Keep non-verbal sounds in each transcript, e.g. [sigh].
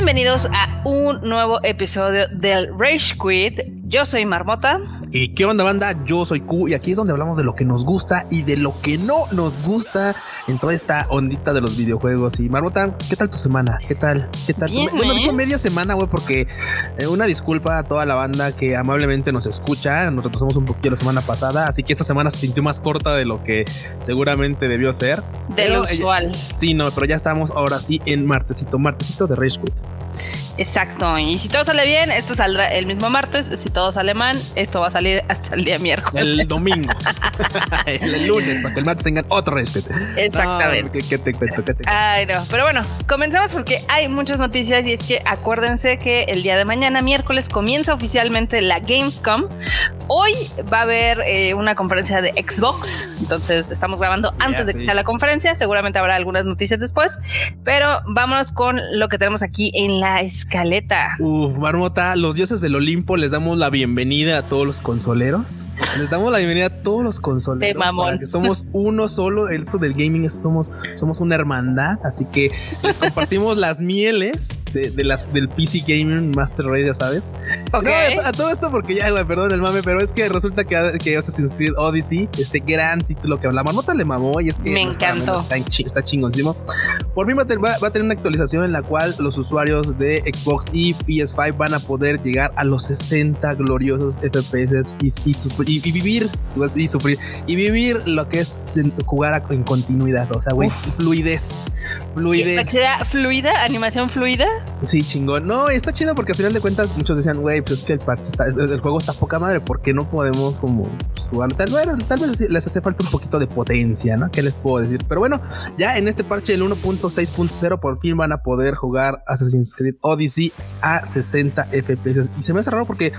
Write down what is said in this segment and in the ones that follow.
Bienvenidos a un nuevo episodio del Rage Quit. Yo soy Marmota. ¿Y qué onda, banda? Yo soy Q y aquí es donde hablamos de lo que nos gusta y de lo que no nos gusta en toda esta ondita de los videojuegos. Y Marmota, ¿qué tal tu semana? ¿Qué tal? ¿Qué tal? Bien, bueno, ¿eh? digo media semana, güey, porque eh, una disculpa a toda la banda que amablemente nos escucha. Nos retrasamos un poquito la semana pasada, así que esta semana se sintió más corta de lo que seguramente debió ser. De lo eh, usual. Sí, no, pero ya estamos ahora sí en martesito, martesito de Rage Quit. Exacto. Y si todo sale bien, esto saldrá el mismo martes. Si todo sale mal, esto va a salir hasta el día miércoles. El domingo. [laughs] el, lunes, para que el martes tengan otro Quit. Exactamente. No, ¿qué, te cuento? ¿Qué te cuento? Ay, no. Pero bueno, comencemos porque hay muchas noticias y es que acuérdense que el día de mañana, miércoles, comienza oficialmente la Gamescom. Hoy va a haber eh, una conferencia de Xbox. Entonces estamos grabando antes de que sí. sea la conferencia. Seguramente habrá algunas noticias después. Pero vámonos con lo que tenemos aquí en la escaleta. Uf, Marmota, los dioses del Olimpo les damos la bienvenida a todos los consoleros. Les damos la bienvenida a todos los consoleros. De mamón. que somos uno solo. Esto del gaming es somos, somos una hermandad. Así que les compartimos las mieles de, de las del PC Gaming Master Race, ya sabes. Ok. No, a, a todo esto porque ya, güey, perdón el mame, pero es que resulta que, que Assassin's Creed Odyssey, este gran título que la Marmota le mamó y es que Me nuestra encantó. Está, está chingoncísimo. Por fin va a, tener, va- va a tener una actualización en la cual los usuarios de Xbox y PS5 van a poder llegar a los 60 gloriosos FPS y, y, y- y vivir y sufrir y vivir lo que es jugar en continuidad. O sea, güey, fluidez, ¿Que fluidez. sea fluida, animación fluida. Sí, chingón. No, está chido porque al final de cuentas muchos decían, güey, pues es que el, parche está, es- el juego está poca madre, ¿por qué no podemos como pues, jugar? Tal, bueno, tal vez les hace falta un poquito de potencia, ¿no? ¿Qué les puedo decir? Pero bueno, ya en este parche del 1.6.0 por fin van a poder jugar Assassin's Creed Odyssey a 60 FPS. Y se me hace raro porque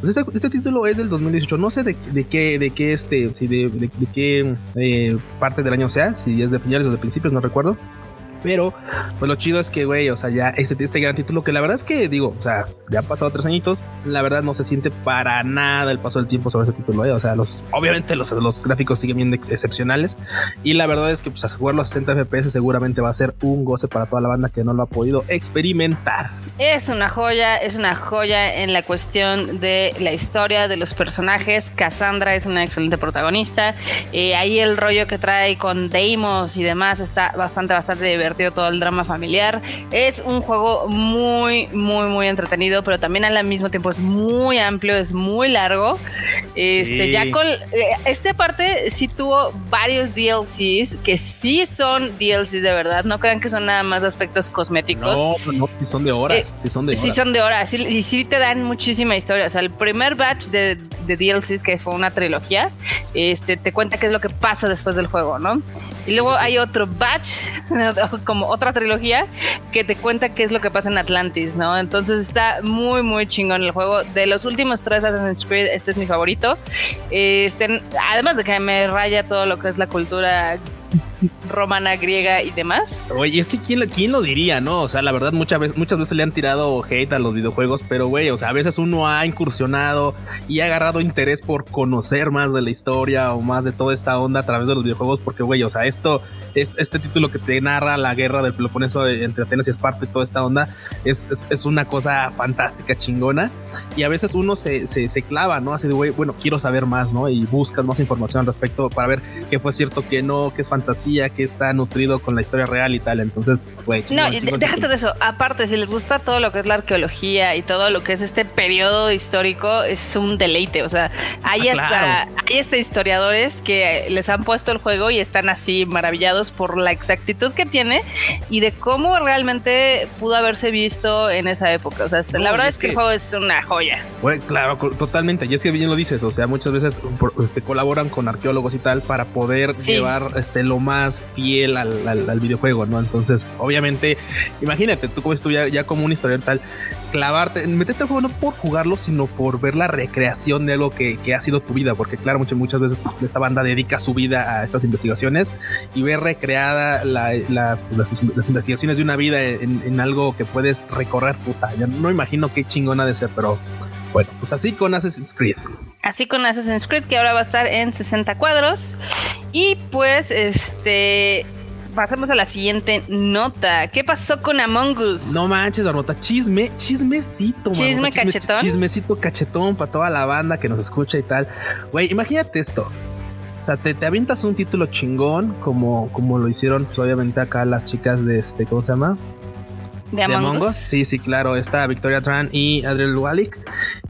pues, este, este título es del 2018. No sé de, qué, de qué este, si de qué eh, parte del año sea, si es de finales o de principios, no recuerdo. Pero, pues lo chido es que, güey, o sea, ya este, este gran título que la verdad es que, digo, o sea, ya han pasado tres añitos, la verdad no se siente para nada el paso del tiempo sobre ese título, ¿eh? O sea, los, obviamente los, los gráficos siguen bien ex- excepcionales y la verdad es que, pues, a jugarlo a 60 FPS seguramente va a ser un goce para toda la banda que no lo ha podido experimentar. Es una joya, es una joya en la cuestión de la historia de los personajes. Cassandra es una excelente protagonista. Eh, ahí el rollo que trae con Deimos y demás está bastante, bastante divertido todo el drama familiar. Es un juego muy, muy, muy entretenido, pero también al mismo tiempo es muy amplio, es muy largo. Este, Sí. ya con este parte sí tuvo varios DLCs que sí son DLCs de verdad. No crean que son nada más aspectos cosméticos. No, no, si son de horas, Eh, si son de horas. Sí, son de horas sí- y sí te dan muchísima historia. O sea, el primer batch de, de DLCs, que fue una trilogía, este, te cuenta qué es lo que pasa después del juego, ¿no? Y luego hay otro batch, [laughs] como otra trilogía, que te cuenta qué es lo que pasa en Atlantis, ¿no? Entonces está muy, muy chingón el juego. De los últimos tres Assassin's Creed, este es mi favorito. Este, además de que me raya todo lo que es la cultura romana, griega y demás. Oye, es que ¿quién, quién lo diría, ¿no? O sea, la verdad, muchas veces, muchas veces le han tirado hate a los videojuegos, pero güey, o sea, a veces uno ha incursionado y ha agarrado interés por conocer más de la historia o más de toda esta onda a través de los videojuegos, porque güey, o sea, esto es este título que te narra la guerra del Peloponeso entre Atenas y Esparta y toda esta onda es, es, es una cosa fantástica, chingona. Y a veces uno se, se, se clava, ¿no? Así de, güey, bueno, quiero saber más, ¿no? Y buscas más información al respecto para ver qué fue cierto, qué no, qué es fantasía, qué está nutrido con la historia real y tal. Entonces, güey, No, chingón, déjate chingón. de eso. Aparte, si les gusta todo lo que es la arqueología y todo lo que es este periodo histórico, es un deleite. O sea, hay Ah, hasta, claro. hay hasta historiadores que les han puesto el juego y están así maravillados por la exactitud que tiene y de cómo realmente pudo haberse visto en esa época. O sea, No, la verdad es es que, el que- juego es una joya. Güey, claro, totalmente. Y es que bien lo dices. O sea, muchas veces este, colaboran con arqueólogos y tal para poder Sí. llevar este, lo más fiel al, al- al videojuego, ¿no? Entonces, obviamente, imagínate, tú como ya, ya como un historiador tal, clavarte, meterte al juego no por jugarlo, sino por ver la recreación de algo que, que ha sido tu vida. Porque, claro, muchas, muchas veces esta banda dedica su vida a estas investigaciones y ver recreada la- la- las, las investigaciones de una vida en, en algo que puedes recorrer, puta. Ya no imagino qué chingona de ser, pero bueno, pues así con Assassin's Creed. Así con Assassin's Creed, que ahora va a estar en 60 cuadros. Y pues, este. pasemos a la siguiente nota. ¿Qué pasó con Among Us? No manches, Barbota. Chisme, chismecito, Chisme cachetón. chismecito cachetón para toda la banda que nos escucha y tal. Güey, imagínate esto. O sea, te, te avientas un título chingón, como, como lo hicieron, pues, obviamente, acá las chicas de este, ¿cómo se llama? De Among, Us. Sí, sí, claro. Está Victoria Tran y Adriel Walik.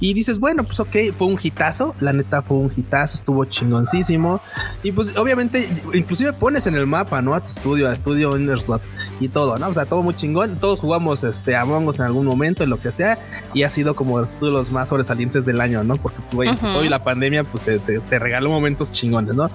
Y dices, bueno, pues ok, fue un hitazo. La neta fue un hitazo, estuvo chingoncísimo. Y pues obviamente, inclusive pones en el mapa, ¿no? A tu estudio, a estudio Innerslot y todo, ¿no? O sea, todo muy chingón. Todos jugamos este Among Us en algún momento, en lo que sea. Y ha sido como de los más sobresalientes del año, ¿no? Porque güey, hoy la pandemia, pues te, te, regaló momentos chingones, ¿no?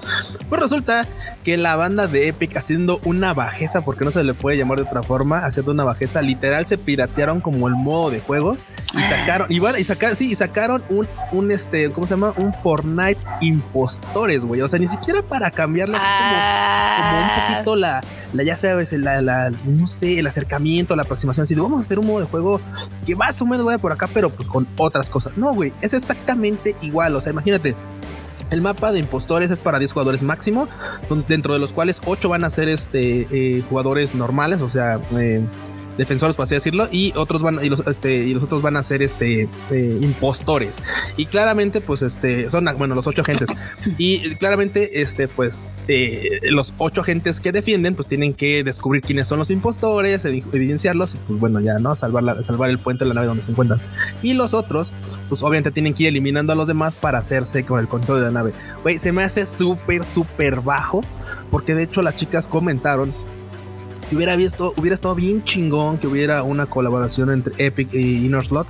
Pues resulta que la banda de Epic haciendo una bajeza, porque no se le puede llamar de otra forma, haciendo una bajeza literal se piratearon como el modo de juego y sacaron, y, y sacaron, sí, y sacaron un, un este, ¿cómo se llama? Un Fortnite impostores, güey. O sea, ni siquiera para cambiarle así como, como, un ah. poquito la, la ya sabes, la, la, no sé, el acercamiento, la aproximación. Así vamos a hacer un modo de juego que más o menos vaya por acá, pero pues con otras cosas. No, güey, es exactamente igual. O sea, imagínate. El mapa de impostores es para 10 jugadores máximo, dentro de los cuales 8 van a ser este, eh, jugadores normales, o sea, eh, defensores, por así decirlo, y otros van, y los, este, y los otros van a ser este eh, impostores. Y claramente, pues, este, son, bueno, los ocho agentes. [laughs] y claramente, este, pues, eh, los ocho agentes que defienden, pues tienen que descubrir quiénes son los impostores, evidenciarlos, y pues bueno, ya, ¿no? Salvar, la, salvar el puente de la nave donde se encuentran. Y los otros, pues obviamente tienen que ir eliminando a los demás para hacerse con el control de la nave. Güey, se me hace súper, súper bajo, porque de hecho las chicas comentaron hubiera visto, hubiera estado bien chingón que hubiera una colaboración entre Epic y Inner Slot.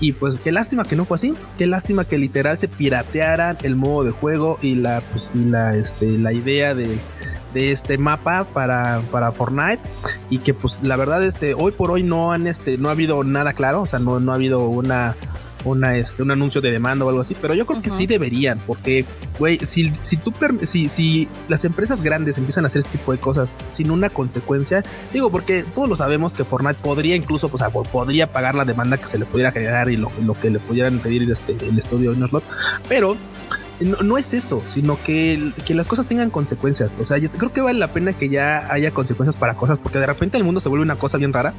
Y pues qué lástima que no fue así. Qué lástima que literal se piratearan el modo de juego y la, pues, y la, este, la idea de, de este mapa para, para Fortnite y que pues la verdad este hoy por hoy no han este no ha habido nada claro o sea no, no ha habido una una, este, un anuncio de demanda o algo así, pero yo creo que sí deberían, porque, güey, si, si tú, si, si las empresas grandes empiezan a hacer este tipo de cosas sin una consecuencia, digo, porque todos lo sabemos que Fortnite podría incluso, pues, podría pagar la demanda que se le pudiera generar y lo, lo que le pudieran pedir este, el estudio Nerdlot, pero no, es eso, sino que, que, las cosas tengan consecuencias. O sea, yo creo que vale la pena que ya haya consecuencias para cosas, porque de repente el mundo se vuelve una cosa bien rara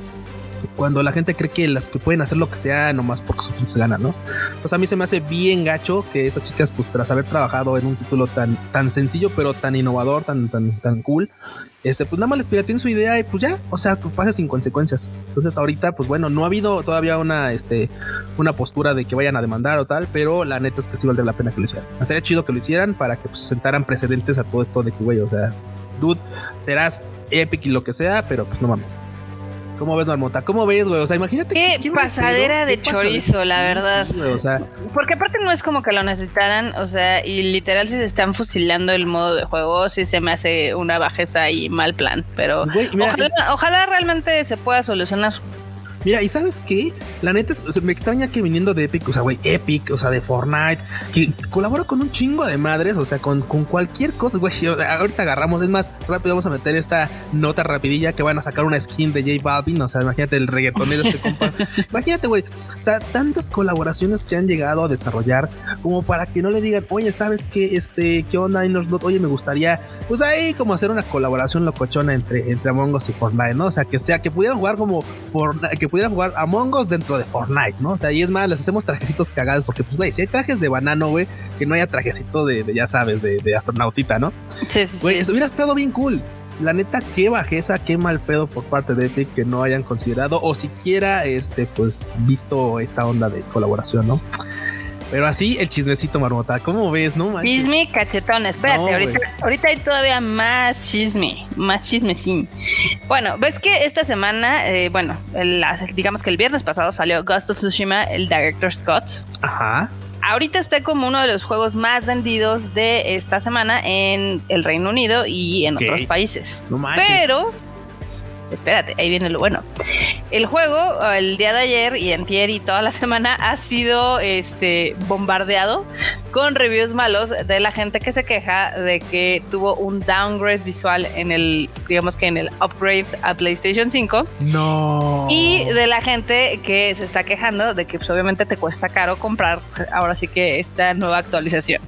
cuando la gente cree que las que pueden hacer lo que sea nomás porque sus ganas, ¿no? Pues a mí se me hace bien gacho que esas chicas, pues tras haber trabajado en un título tan, tan sencillo, pero tan innovador, tan, tan, tan cool, este, pues nada más les pirateen su idea y pues ya, o sea, pues pase sin consecuencias. Entonces ahorita, pues bueno, no ha habido todavía una, este, una postura de que vayan a demandar o tal, pero la neta es que sí valdría la pena que lo hicieran. Estaría chido que lo hicieran para que pues, sentaran precedentes a todo esto de que, güey, o sea, dude, serás epic y lo que sea, pero pues no mames. ¿Cómo ves, Marmota? ¿Cómo ves, güey? O sea, imagínate. Qué, pasadera de chorizo, la verdad. o sea. Porque aparte no es como que lo necesitaran, o sea, y literal si se están fusilando el modo de juego, sí se me hace una bajeza y mal plan. Pero ojalá realmente se pueda solucionar. Mira, ¿y sabes qué? La neta, me extraña que viniendo de Epic, o sea, güey, Epic, o sea, de Fortnite, que colabora con un chingo de madres, o sea, con, con cualquier cosa, güey. Ahorita agarramos, es más, rápido vamos a meter esta nota rapidilla que van a sacar una skin de J Balvin, o sea, imagínate el reggaetonero este compa. [laughs] imagínate, güey, o sea, tantas colaboraciones que han llegado a desarrollar como para que no le digan, oye, ¿sabes qué? Este, ¿qué onda, Innersdot? Oye, me gustaría, pues ahí como hacer una colaboración locochona entre, entre Among Us y Fortnite, ¿no? O sea, que sea, que pudieran jugar como Fortnite, que pudieran jugar Among Us dentro de Fortnite, ¿no? O sea, y es más, les hacemos trajecitos cagados, porque, pues, güey, si hay trajes de banano, güey, que no haya trajecito de, ya sabes, de, de, astronautita, ¿no? Sí, sí, Güey, hubiera estado bien cool. La neta, qué bajeza, qué mal pedo por parte de Epic que no hayan considerado o siquiera, este, pues, visto esta onda de colaboración, ¿no? Pero así el chismecito marmota, ¿cómo ves? No Chisme cachetón, espérate, ahorita, ahorita, hay todavía más chisme, más chismecín. Bueno, ves que esta semana, eh, bueno, digamos que el viernes pasado salió Ghost of Tsushima, el Director Scott. Ajá. Ahorita está como uno de los juegos más vendidos de esta semana en el Reino Unido y en otros países. No Pero espérate, ahí viene lo bueno. El juego, el día de ayer y antier y toda la [laughs] semana ha sido este bombardeado con reviews malos de la gente que se queja de que tuvo un downgrade visual en el, digamos que en el upgrade a PlayStation 5. No. Y de la gente que se está quejando de que pues, obviamente te cuesta caro comprar ahora sí que esta nueva actualización.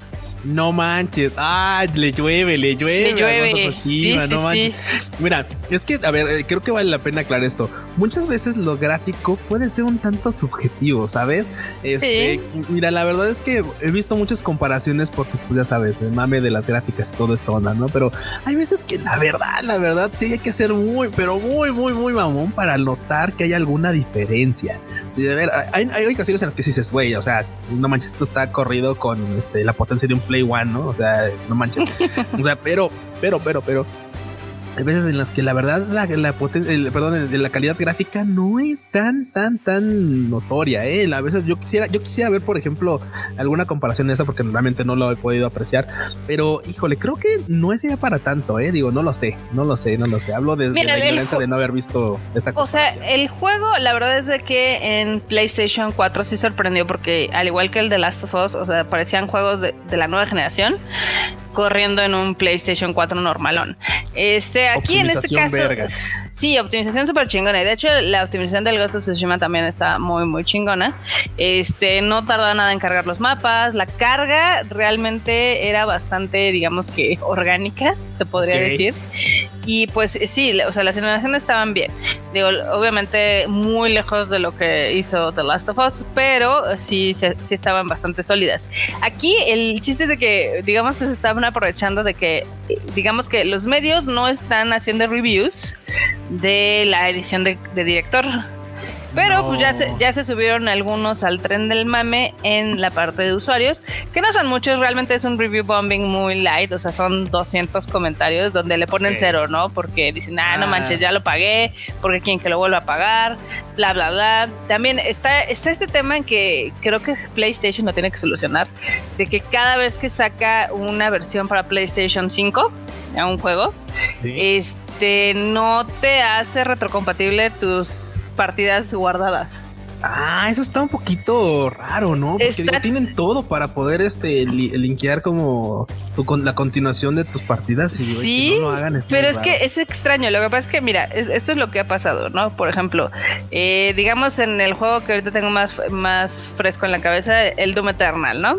No manches. Ah, le llueve, le llueve. Le llueve. Sí, no manches. Mira, es que, a ver, eh, creo que vale la pena aclarar esto. Muchas veces lo gráfico puede ser un tanto subjetivo, ¿sabes? Este, Mira, la verdad es que he visto muchas comparaciones porque, pues ya sabes, el mame de las gráficas, todo esto onda, ¿no? Pero hay veces que la verdad, la verdad, sí hay que ser muy, pero muy, muy, muy mamón para notar que hay alguna diferencia. De ver, hay, hay ocasiones en las que dices, güey, o sea, no manches, esto está corrido con este, la potencia de un Play One, ¿no? O sea, no manches. o sea, pero, pero, pero, pero hay veces en las que la verdad la, la potencia, perdón, la calidad gráfica no es tan, tan, tan notoria. ¿eh? A veces yo quisiera, yo quisiera ver, por ejemplo, alguna comparación de esa porque realmente no lo he podido apreciar. Pero, híjole, creo que no es ya para tanto, ¿eh? Digo, no lo sé, no lo sé, no lo sé. Hablo de, la ignorancia de no haber visto esta O sea, el juego, la verdad es de que en PlayStation 4 sí sorprendió porque al igual que el de Last of Us, o sea, parecían juegos de, de la nueva generación corriendo en un PlayStation 4 normalón. Este, aquí en este caso. Sí, optimización súper chingona. Y de hecho, la optimización del Ghost of Tsushima también está muy, muy chingona. Este, no tarda nada en cargar los mapas. La carga realmente era bastante, digamos que orgánica, se podría decir. Y pues sí, o sea, las animaciones estaban bien. Digo, obviamente muy lejos de lo que hizo The Last of Us, pero sí, sí estaban bastante sólidas. Aquí el chiste es de que, digamos que se estaban aprovechando de que, digamos que los medios no están haciendo reviews de la edición de, director. Pero pues ya se, ya se subieron algunos al tren del mame en la parte de usuarios, que no son muchos, realmente es un review bombing muy light, o sea, son 200 comentarios donde le ponen cero, ¿no? Porque dicen, ah, no manches, ya lo pagué, porque quieren que lo vuelva a pagar, bla, bla, bla. También está, está este tema en que creo que PlayStation lo tiene que solucionar, de que cada vez que saca una versión para PlayStation 5, a un juego, este no te hace retrocompatible tus partidas guardadas. Ah, eso está un poquito raro, ¿no? Porque tienen todo para poder este linkear como con la continuación de tus partidas y sí, no lo hagan. Pero es que es extraño. Lo que pasa es que, mira, esto es lo que ha pasado, ¿no? Por ejemplo, eh, digamos en el juego que ahorita tengo más, más fresco en la cabeza, el Doom Eternal, ¿no?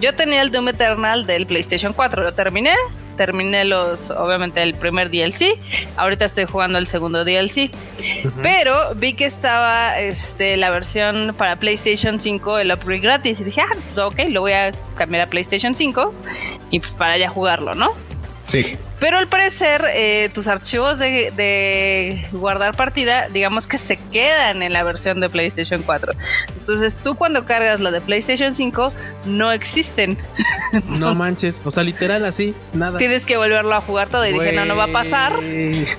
Yo tenía el Doom Eternal del PlayStation 4, lo terminé, terminé los, obviamente, el primer DLC. Ahorita estoy jugando el segundo DLC. Pero vi que estaba este, la versión para PlayStation 5, el upgrade gratis. Y dije, ah, ok, lo voy a cambiar a PlayStation 5 y pues para ya jugarlo, ¿no? Sí. Pero al parecer, eh, tus archivos de, guardar partida, digamos que se quedan en la versión de PlayStation 4. Entonces, tú cuando cargas la de PlayStation 5, no existen. [laughs] No manches, o sea, literal así, nada. Tienes que volverlo a jugar todo y dije, no, no va a pasar.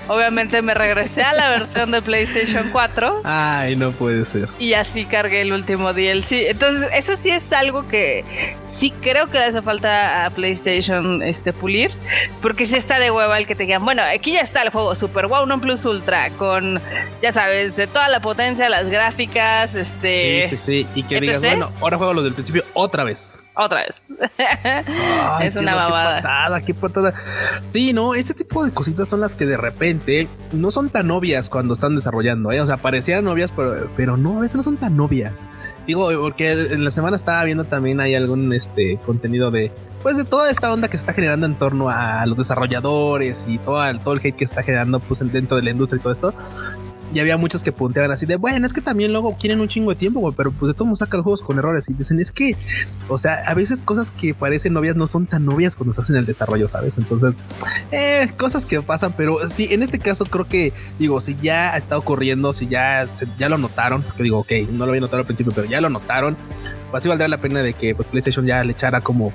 Obviamente me regresé a la versión de PlayStation 4. Ay, no puede ser. Y así cargué el último DLC. Entonces, eso sí es algo que sí creo que le hace falta a PlayStation este, pulir, porque si está de hueva el que te digan, bueno, aquí ya está el juego Super Wow No Plus Ultra con, ya sabes, de toda la potencia, las gráficas, este... Sí, sí, sí, y que digas, bueno, ahora juego lo del principio otra vez. Otra vez. [laughs] es una babada. Qué patada, qué patada. Sí, no, ese tipo de cositas son las que de repente no son tan obvias cuando están desarrollando, ¿eh? O sea, parecían obvias, pero, pero no, a veces no son tan obvias. Digo, porque en la semana estaba viendo también hay algún este contenido de pues de toda esta onda que se está generando en torno a los desarrolladores y todo el, todo el hate que está generando pues dentro de la industria y todo esto. Y había muchos que punteaban así de, bueno, es que también luego quieren un chingo de tiempo, güey, pero pues de todos sacan los juegos con errores y dicen, es que, o sea, a veces cosas que parecen novias no son tan novias cuando estás en el desarrollo, ¿sabes? Entonces, eh, cosas que pasan, pero sí, en este caso creo que, digo, si ya está ocurriendo, si ya, ya lo notaron, porque digo, ok, no lo había notado al principio, pero ya lo notaron, pues sí valdría la pena de que pues, PlayStation ya le echara como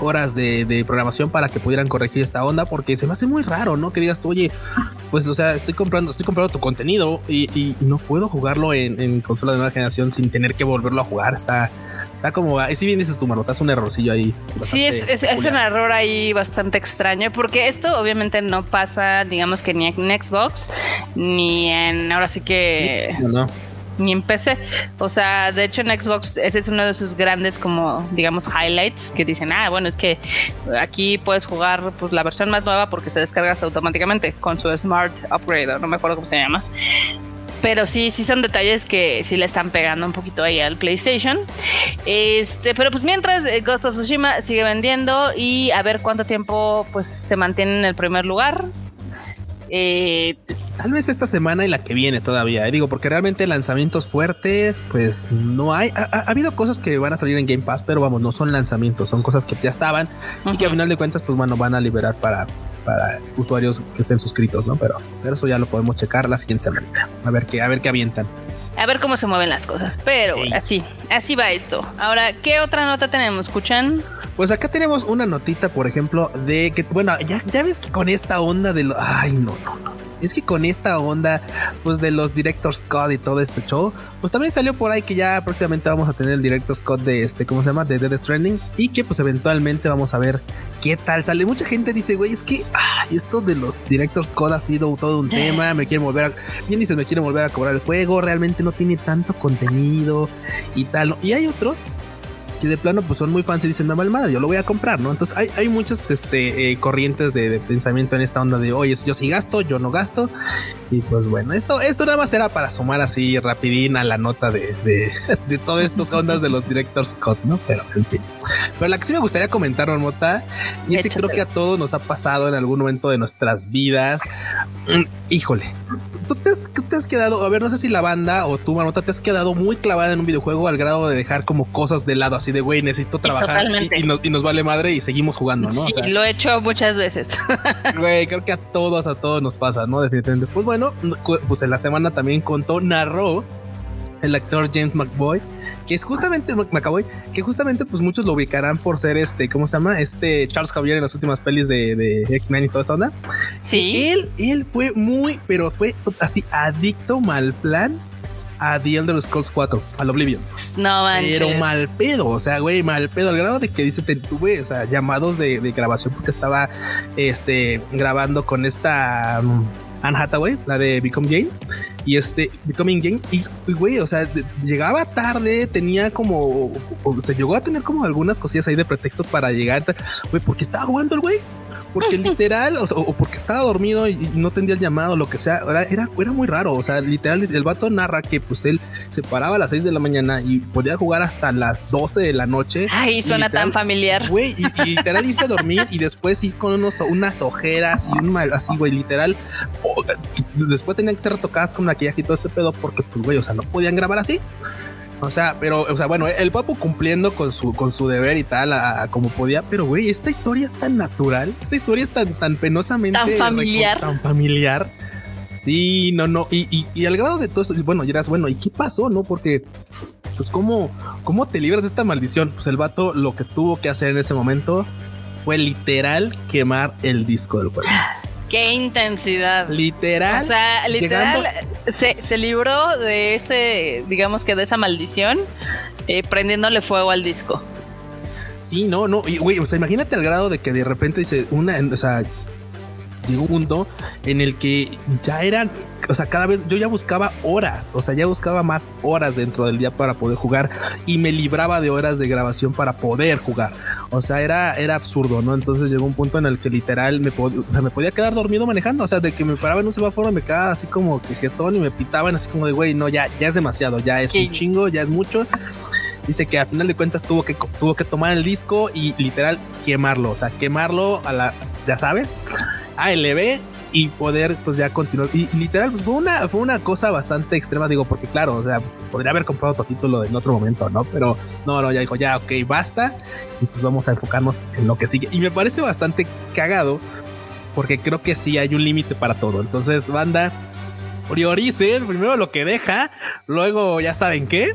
horas de, programación para que pudieran corregir esta onda, porque se me hace muy raro, ¿no? Que digas tú, oye, pues, o sea, estoy comprando, estoy comprando tu contenido y, no puedo jugarlo en, consola de nueva generación sin tener que volverlo a jugar. Está, está como, si bien dices tú, Marota, es un errorcillo ahí. Sí, es, es, un error ahí bastante extraño, porque esto obviamente no pasa, digamos que ni en Xbox, ni en, ahora sí que... No, no ni en PC. O sea, de hecho en Xbox ese es uno de sus grandes como digamos highlights que dicen, ah, bueno, es que aquí puedes jugar pues la versión más nueva porque se descarga automáticamente con su Smart Upgrade, no me acuerdo cómo se llama. Pero sí, sí son detalles que sí le están pegando un poquito ahí al PlayStation. Este, pero pues mientras eh, Ghost of Tsushima sigue vendiendo y a ver cuánto tiempo pues se mantiene en el primer lugar. Eh, Tal vez esta semana y la que viene todavía, eh, digo, porque realmente lanzamientos fuertes, pues no hay. Ha, habido cosas que van a salir en Game Pass, pero vamos, no son lanzamientos, son cosas que ya estaban y que a final de cuentas, pues bueno, van a liberar para, para usuarios que estén suscritos, ¿no? Pero, pero eso ya lo podemos checar la siguiente semana. A ver qué, a ver qué avientan. A ver cómo se mueven las cosas. Pero así, así va esto. Ahora, ¿qué otra nota tenemos? ¿Escuchan? Pues acá tenemos una notita, por ejemplo, de que, bueno, ya, ya ves que con esta onda de lo. Ay, no, no, no. Es que con esta onda, pues de los Director's Scott y todo este show, pues también salió por ahí que ya próximamente vamos a tener el Director's Scott de este, ¿cómo se llama? De Dead Stranding. Y que pues eventualmente vamos a ver qué tal sale. Mucha gente dice, güey, es que esto de los Director's Code ha sido todo un tema. Me quieren volver a. Bien dices, me quieren volver a cobrar el juego. Realmente no tiene tanto contenido y tal. Y hay otros que de plano pues son muy fans y dicen, me mal madre, yo lo voy a comprar, ¿no? Entonces hay, hay muchas este, eh, corrientes de, pensamiento en esta onda de, oye, yo sí gasto, yo no gasto. Y pues bueno, esto, esto nada más era para sumar así rapidín a la nota de, de, [laughs] de todas estas ondas de los directors Scott, ¿no? Pero en fin. Pero la que sí me gustaría comentar, Marmota, y es que creo que a todos nos ha pasado en algún momento de nuestras vidas. Mm, híjole, tú te, has, quedado, a ver, no sé si la banda o tú, Marmota, te has quedado muy clavada en un videojuego al grado de dejar como cosas de lado, así de güey, necesito trabajar y, nos, vale madre y seguimos jugando, ¿no? Sí, lo he hecho muchas veces. [laughs] Güey, creo que a todos, a todos nos pasa, ¿no? Definitivamente. Pues bueno, pues en la semana también contó, narró el actor James McBoy que es justamente McAvoy, que justamente pues muchos lo ubicarán por ser este, ¿cómo se llama? Este Charles Javier en las últimas pelis de, X-Men y toda esa onda. Sí. él, él fue muy, pero fue así adicto mal plan a The Elder Scrolls 4, al Oblivion. No manches. Pero mal pedo, o sea, güey, mal pedo, al grado de que dice, te tuve, o sea, llamados de, grabación porque estaba este, grabando con esta um, Anne Hathaway, la de Become Jane y este Becoming Game y, güey, o sea, llegaba tarde, tenía como, o, se llegó a tener como algunas cosillas ahí de pretexto para llegar, güey, porque estaba jugando el güey. Porque literal, o, porque estaba dormido y, no tendría el llamado, lo que sea, era, era, muy raro. O sea, literal, el vato narra que pues él se paraba a las 6 de la mañana y podía jugar hasta las 12 de la noche. Ay, suena tan familiar. Güey, y, literal irse a dormir y después ir con unos, unas ojeras y un mal, así, güey, literal. después tenían que ser retocadas con maquillaje y todo este pedo porque, pues, güey, o sea, no podían grabar así. O sea, pero, o sea, bueno, el papo cumpliendo con su, con su deber y tal, a, como podía, pero güey, esta historia es tan natural, esta historia es tan, tan penosamente tan familiar. Tan familiar. Sí, no, no, y, y, al grado de todo eso, bueno, dirás, bueno, ¿y qué pasó? No, porque, pues, ¿cómo, ¿cómo te libras de esta maldición? Pues el vato lo que tuvo que hacer en ese momento fue literal quemar el disco del juego. Qué intensidad. Literal. O sea, literal se, libró de ese, digamos que de esa maldición, eh, prendiéndole fuego al disco. Sí, no, no. Y güey, o sea, imagínate al grado de que de repente dice una, o sea, llegó un punto en el que ya eran, o sea, cada vez yo ya buscaba horas, o sea, ya buscaba más horas dentro del día para poder jugar y me libraba de horas de grabación para poder jugar. O sea, era, era absurdo, ¿no? Entonces llegó un punto en el que literal me, me podía quedar dormido manejando, o sea, de que me paraba en un semáforo, me quedaba así como que jetón y me pitaban así como de, güey, no, ya, ya es demasiado, ya es un chingo, ya es mucho dice que al final de cuentas tuvo que, tuvo que tomar el disco y literal quemarlo, o sea, quemarlo a la, ya sabes, ALB y poder pues ya continuar. Y, literal fue una, fue una cosa bastante extrema, digo, porque claro, o sea, podría haber comprado otro título en otro momento, ¿no? Pero no, no, ya dijo, ya, ok, basta. Y pues vamos a enfocarnos en lo que sigue. Y me parece bastante cagado porque creo que sí hay un límite para todo. Entonces, banda, prioricen primero lo que deja, luego ya saben qué.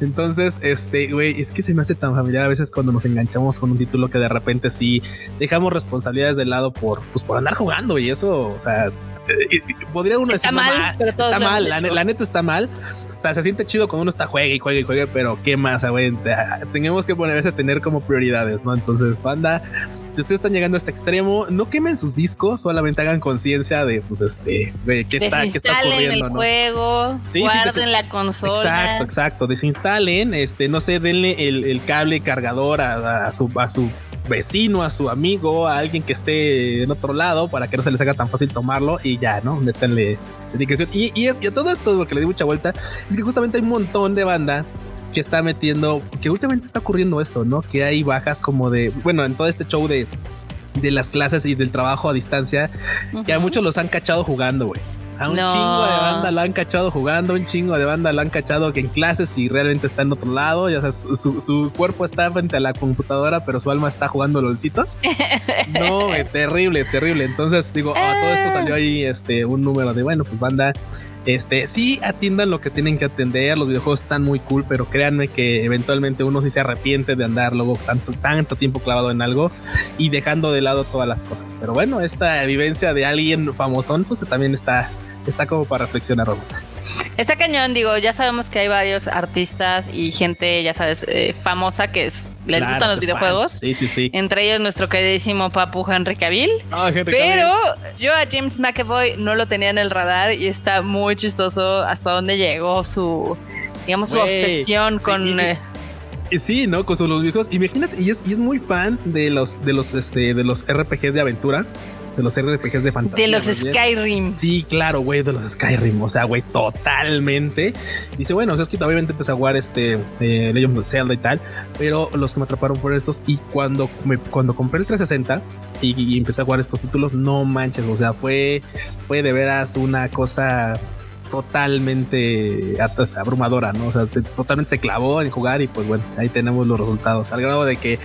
Entonces, este, güey, es que se me hace tan familiar a veces cuando nos enganchamos con un título que de repente sí dejamos responsabilidades de lado por, pues, por andar jugando y eso, o sea, eh, podría uno está mal, pero está mal, la, neta está mal. O sea, se siente chido cuando uno está juegue y juegue y juegue, pero qué más, güey. Tenemos que ponerse a tener como prioridades, ¿no? Entonces, banda, si ustedes están llegando a este extremo, no quemen sus discos, solamente hagan conciencia de, pues, este, de qué está, qué está ocurriendo. el juego, guarden la consola. Exacto, exacto. Desinstalen, este, no sé, denle el, cable cargador a, su, a su vecino, a su amigo, a alguien que esté en otro lado para que no se les haga tan fácil tomarlo y ya, ¿no? Métanle dedicación. Y, y, y a todo esto, porque le di mucha vuelta, es que justamente hay un montón de banda que está metiendo, que últimamente está ocurriendo esto, ¿no? Que hay bajas como de, bueno, en todo este show de, de las clases y del trabajo a distancia, que a muchos los han cachado jugando, güey. A un chingo de banda lo han cachado jugando, un chingo de banda lo han cachado que en clases y realmente está en otro lado. Ya sea, su, su, cuerpo está frente a la computadora, pero su alma está jugando LOLcito. [laughs] no, terrible, terrible. Entonces, digo, a todo esto salió ahí este un número de bueno, pues banda. Este, sí atiendan lo que tienen que atender. Los videojuegos están muy cool, pero créanme que eventualmente uno sí se arrepiente de andar luego tanto, tanto tiempo clavado en algo y dejando de lado todas las cosas. Pero bueno, esta vivencia de alguien famosón, pues también está, está como para reflexionar. Está cañón, digo, ya sabemos que hay varios artistas y gente, ya sabes, eh, famosa que es, les gustan los videojuegos. Sí, sí, sí. Entre ellos nuestro queridísimo papu Henry Cavill. Ah, Henry pero yo a James McAvoy no lo tenía en el radar y está muy chistoso hasta dónde llegó su, digamos, su obsesión con... Eh, sí, ¿no? Con los viejos. Imagínate, y es, y es muy fan de los, de los, este, de los RPGs de aventura de los RPGs de fantasía. De los Skyrim. Sí, claro, güey, de los Skyrim. O sea, güey, totalmente. Dice, bueno, o sea, es que obviamente empecé a jugar este eh, Legend of Zelda y tal, pero los que me atraparon fueron estos. Y cuando, me, cuando compré el 360 y, empecé a jugar estos títulos, no manches, o sea, fue, fue de veras una cosa totalmente abrumadora, ¿no? O sea, totalmente se clavó en jugar y pues bueno, ahí tenemos los resultados. Al grado de que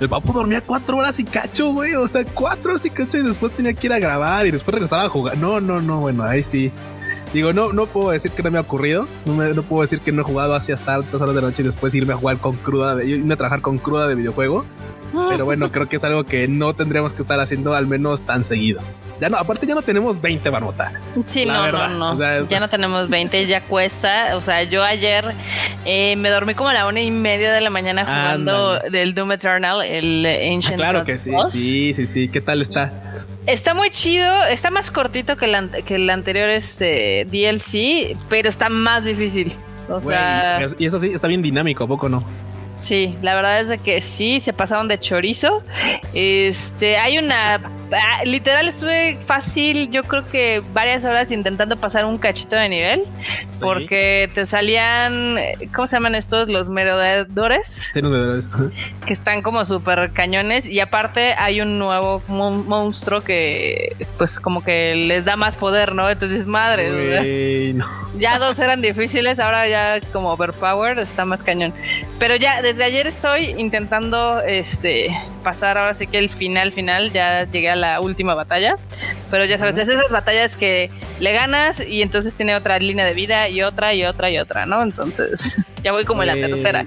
el papu dormía cuatro horas y cacho, güey. O sea, cuatro horas y cacho y después tenía que ir a grabar y después regresaba a jugar. No, no, no, bueno, ahí sí. Digo, no, no puedo decir que no me ha ocurrido. No, no puedo decir que no he jugado así hasta altas horas de noche y después irme a jugar con cruda, de, irme a trabajar con cruda de videojuego. Pero bueno, [laughs] creo que es algo que no tendríamos que estar haciendo al menos tan seguido. Ya no, aparte ya no tenemos 20 barnota. Sí, no, no, no, ya no tenemos 20, ya cuesta. O sea, yo ayer eh, me dormí como a la una y media de la mañana jugando del Doom Eternal, el Ancient. Ah, claro que sí, sí, sí, sí. ¿Qué tal está? Está muy chido, está más cortito que el, que el anterior este, DLC, pero está más difícil. O sea... y eso sí, está bien dinámico, ¿a poco no? Sí, la verdad es de que sí, se pasaron de chorizo. Este, hay una. Ah, literal, estuve fácil, yo creo que varias horas intentando pasar un cachito de nivel. Porque te salían. ¿Cómo se llaman estos? Los merodeadores. Sí, los Que están como súper cañones. Y aparte, hay un nuevo monstruo que, pues, como que les da más poder, ¿no? Entonces, madre. Ya dos eran difíciles, ahora ya como overpower está más cañón. Pero ya desde ayer estoy intentando este pasar ahora sí que el final final, ya llegué a la última batalla, pero ya sabes, es esas batallas que le ganas y entonces tiene otra línea de vida y otra y otra y otra, ¿no? Entonces, [laughs] ya voy como en la tercera.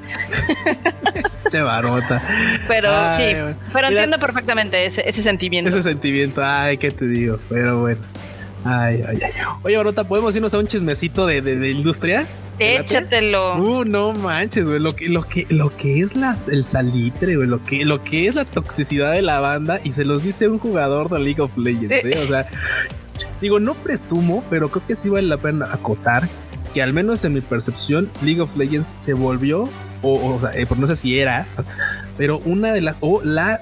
[laughs] che barota. Pero sí, pero entiendo perfectamente ese, ese sentimiento. Ese sentimiento, ay, ¿qué te digo? Pero bueno. Ay, ay, ay. Oye, Barota, ¿podemos irnos a un chismecito de, de, de industria? Échatelo. Uh, no manches, güey. Lo que, lo que, lo que es las, el salitre, güey. Lo que, lo que es la toxicidad de la banda. Y se los dice un jugador de League of Legends. ¿eh? O sea, digo, no presumo, pero creo que sí vale la pena acotar que al menos en mi percepción, League of Legends se volvió, o, o sea, eh, no sé si era, pero una de las, o la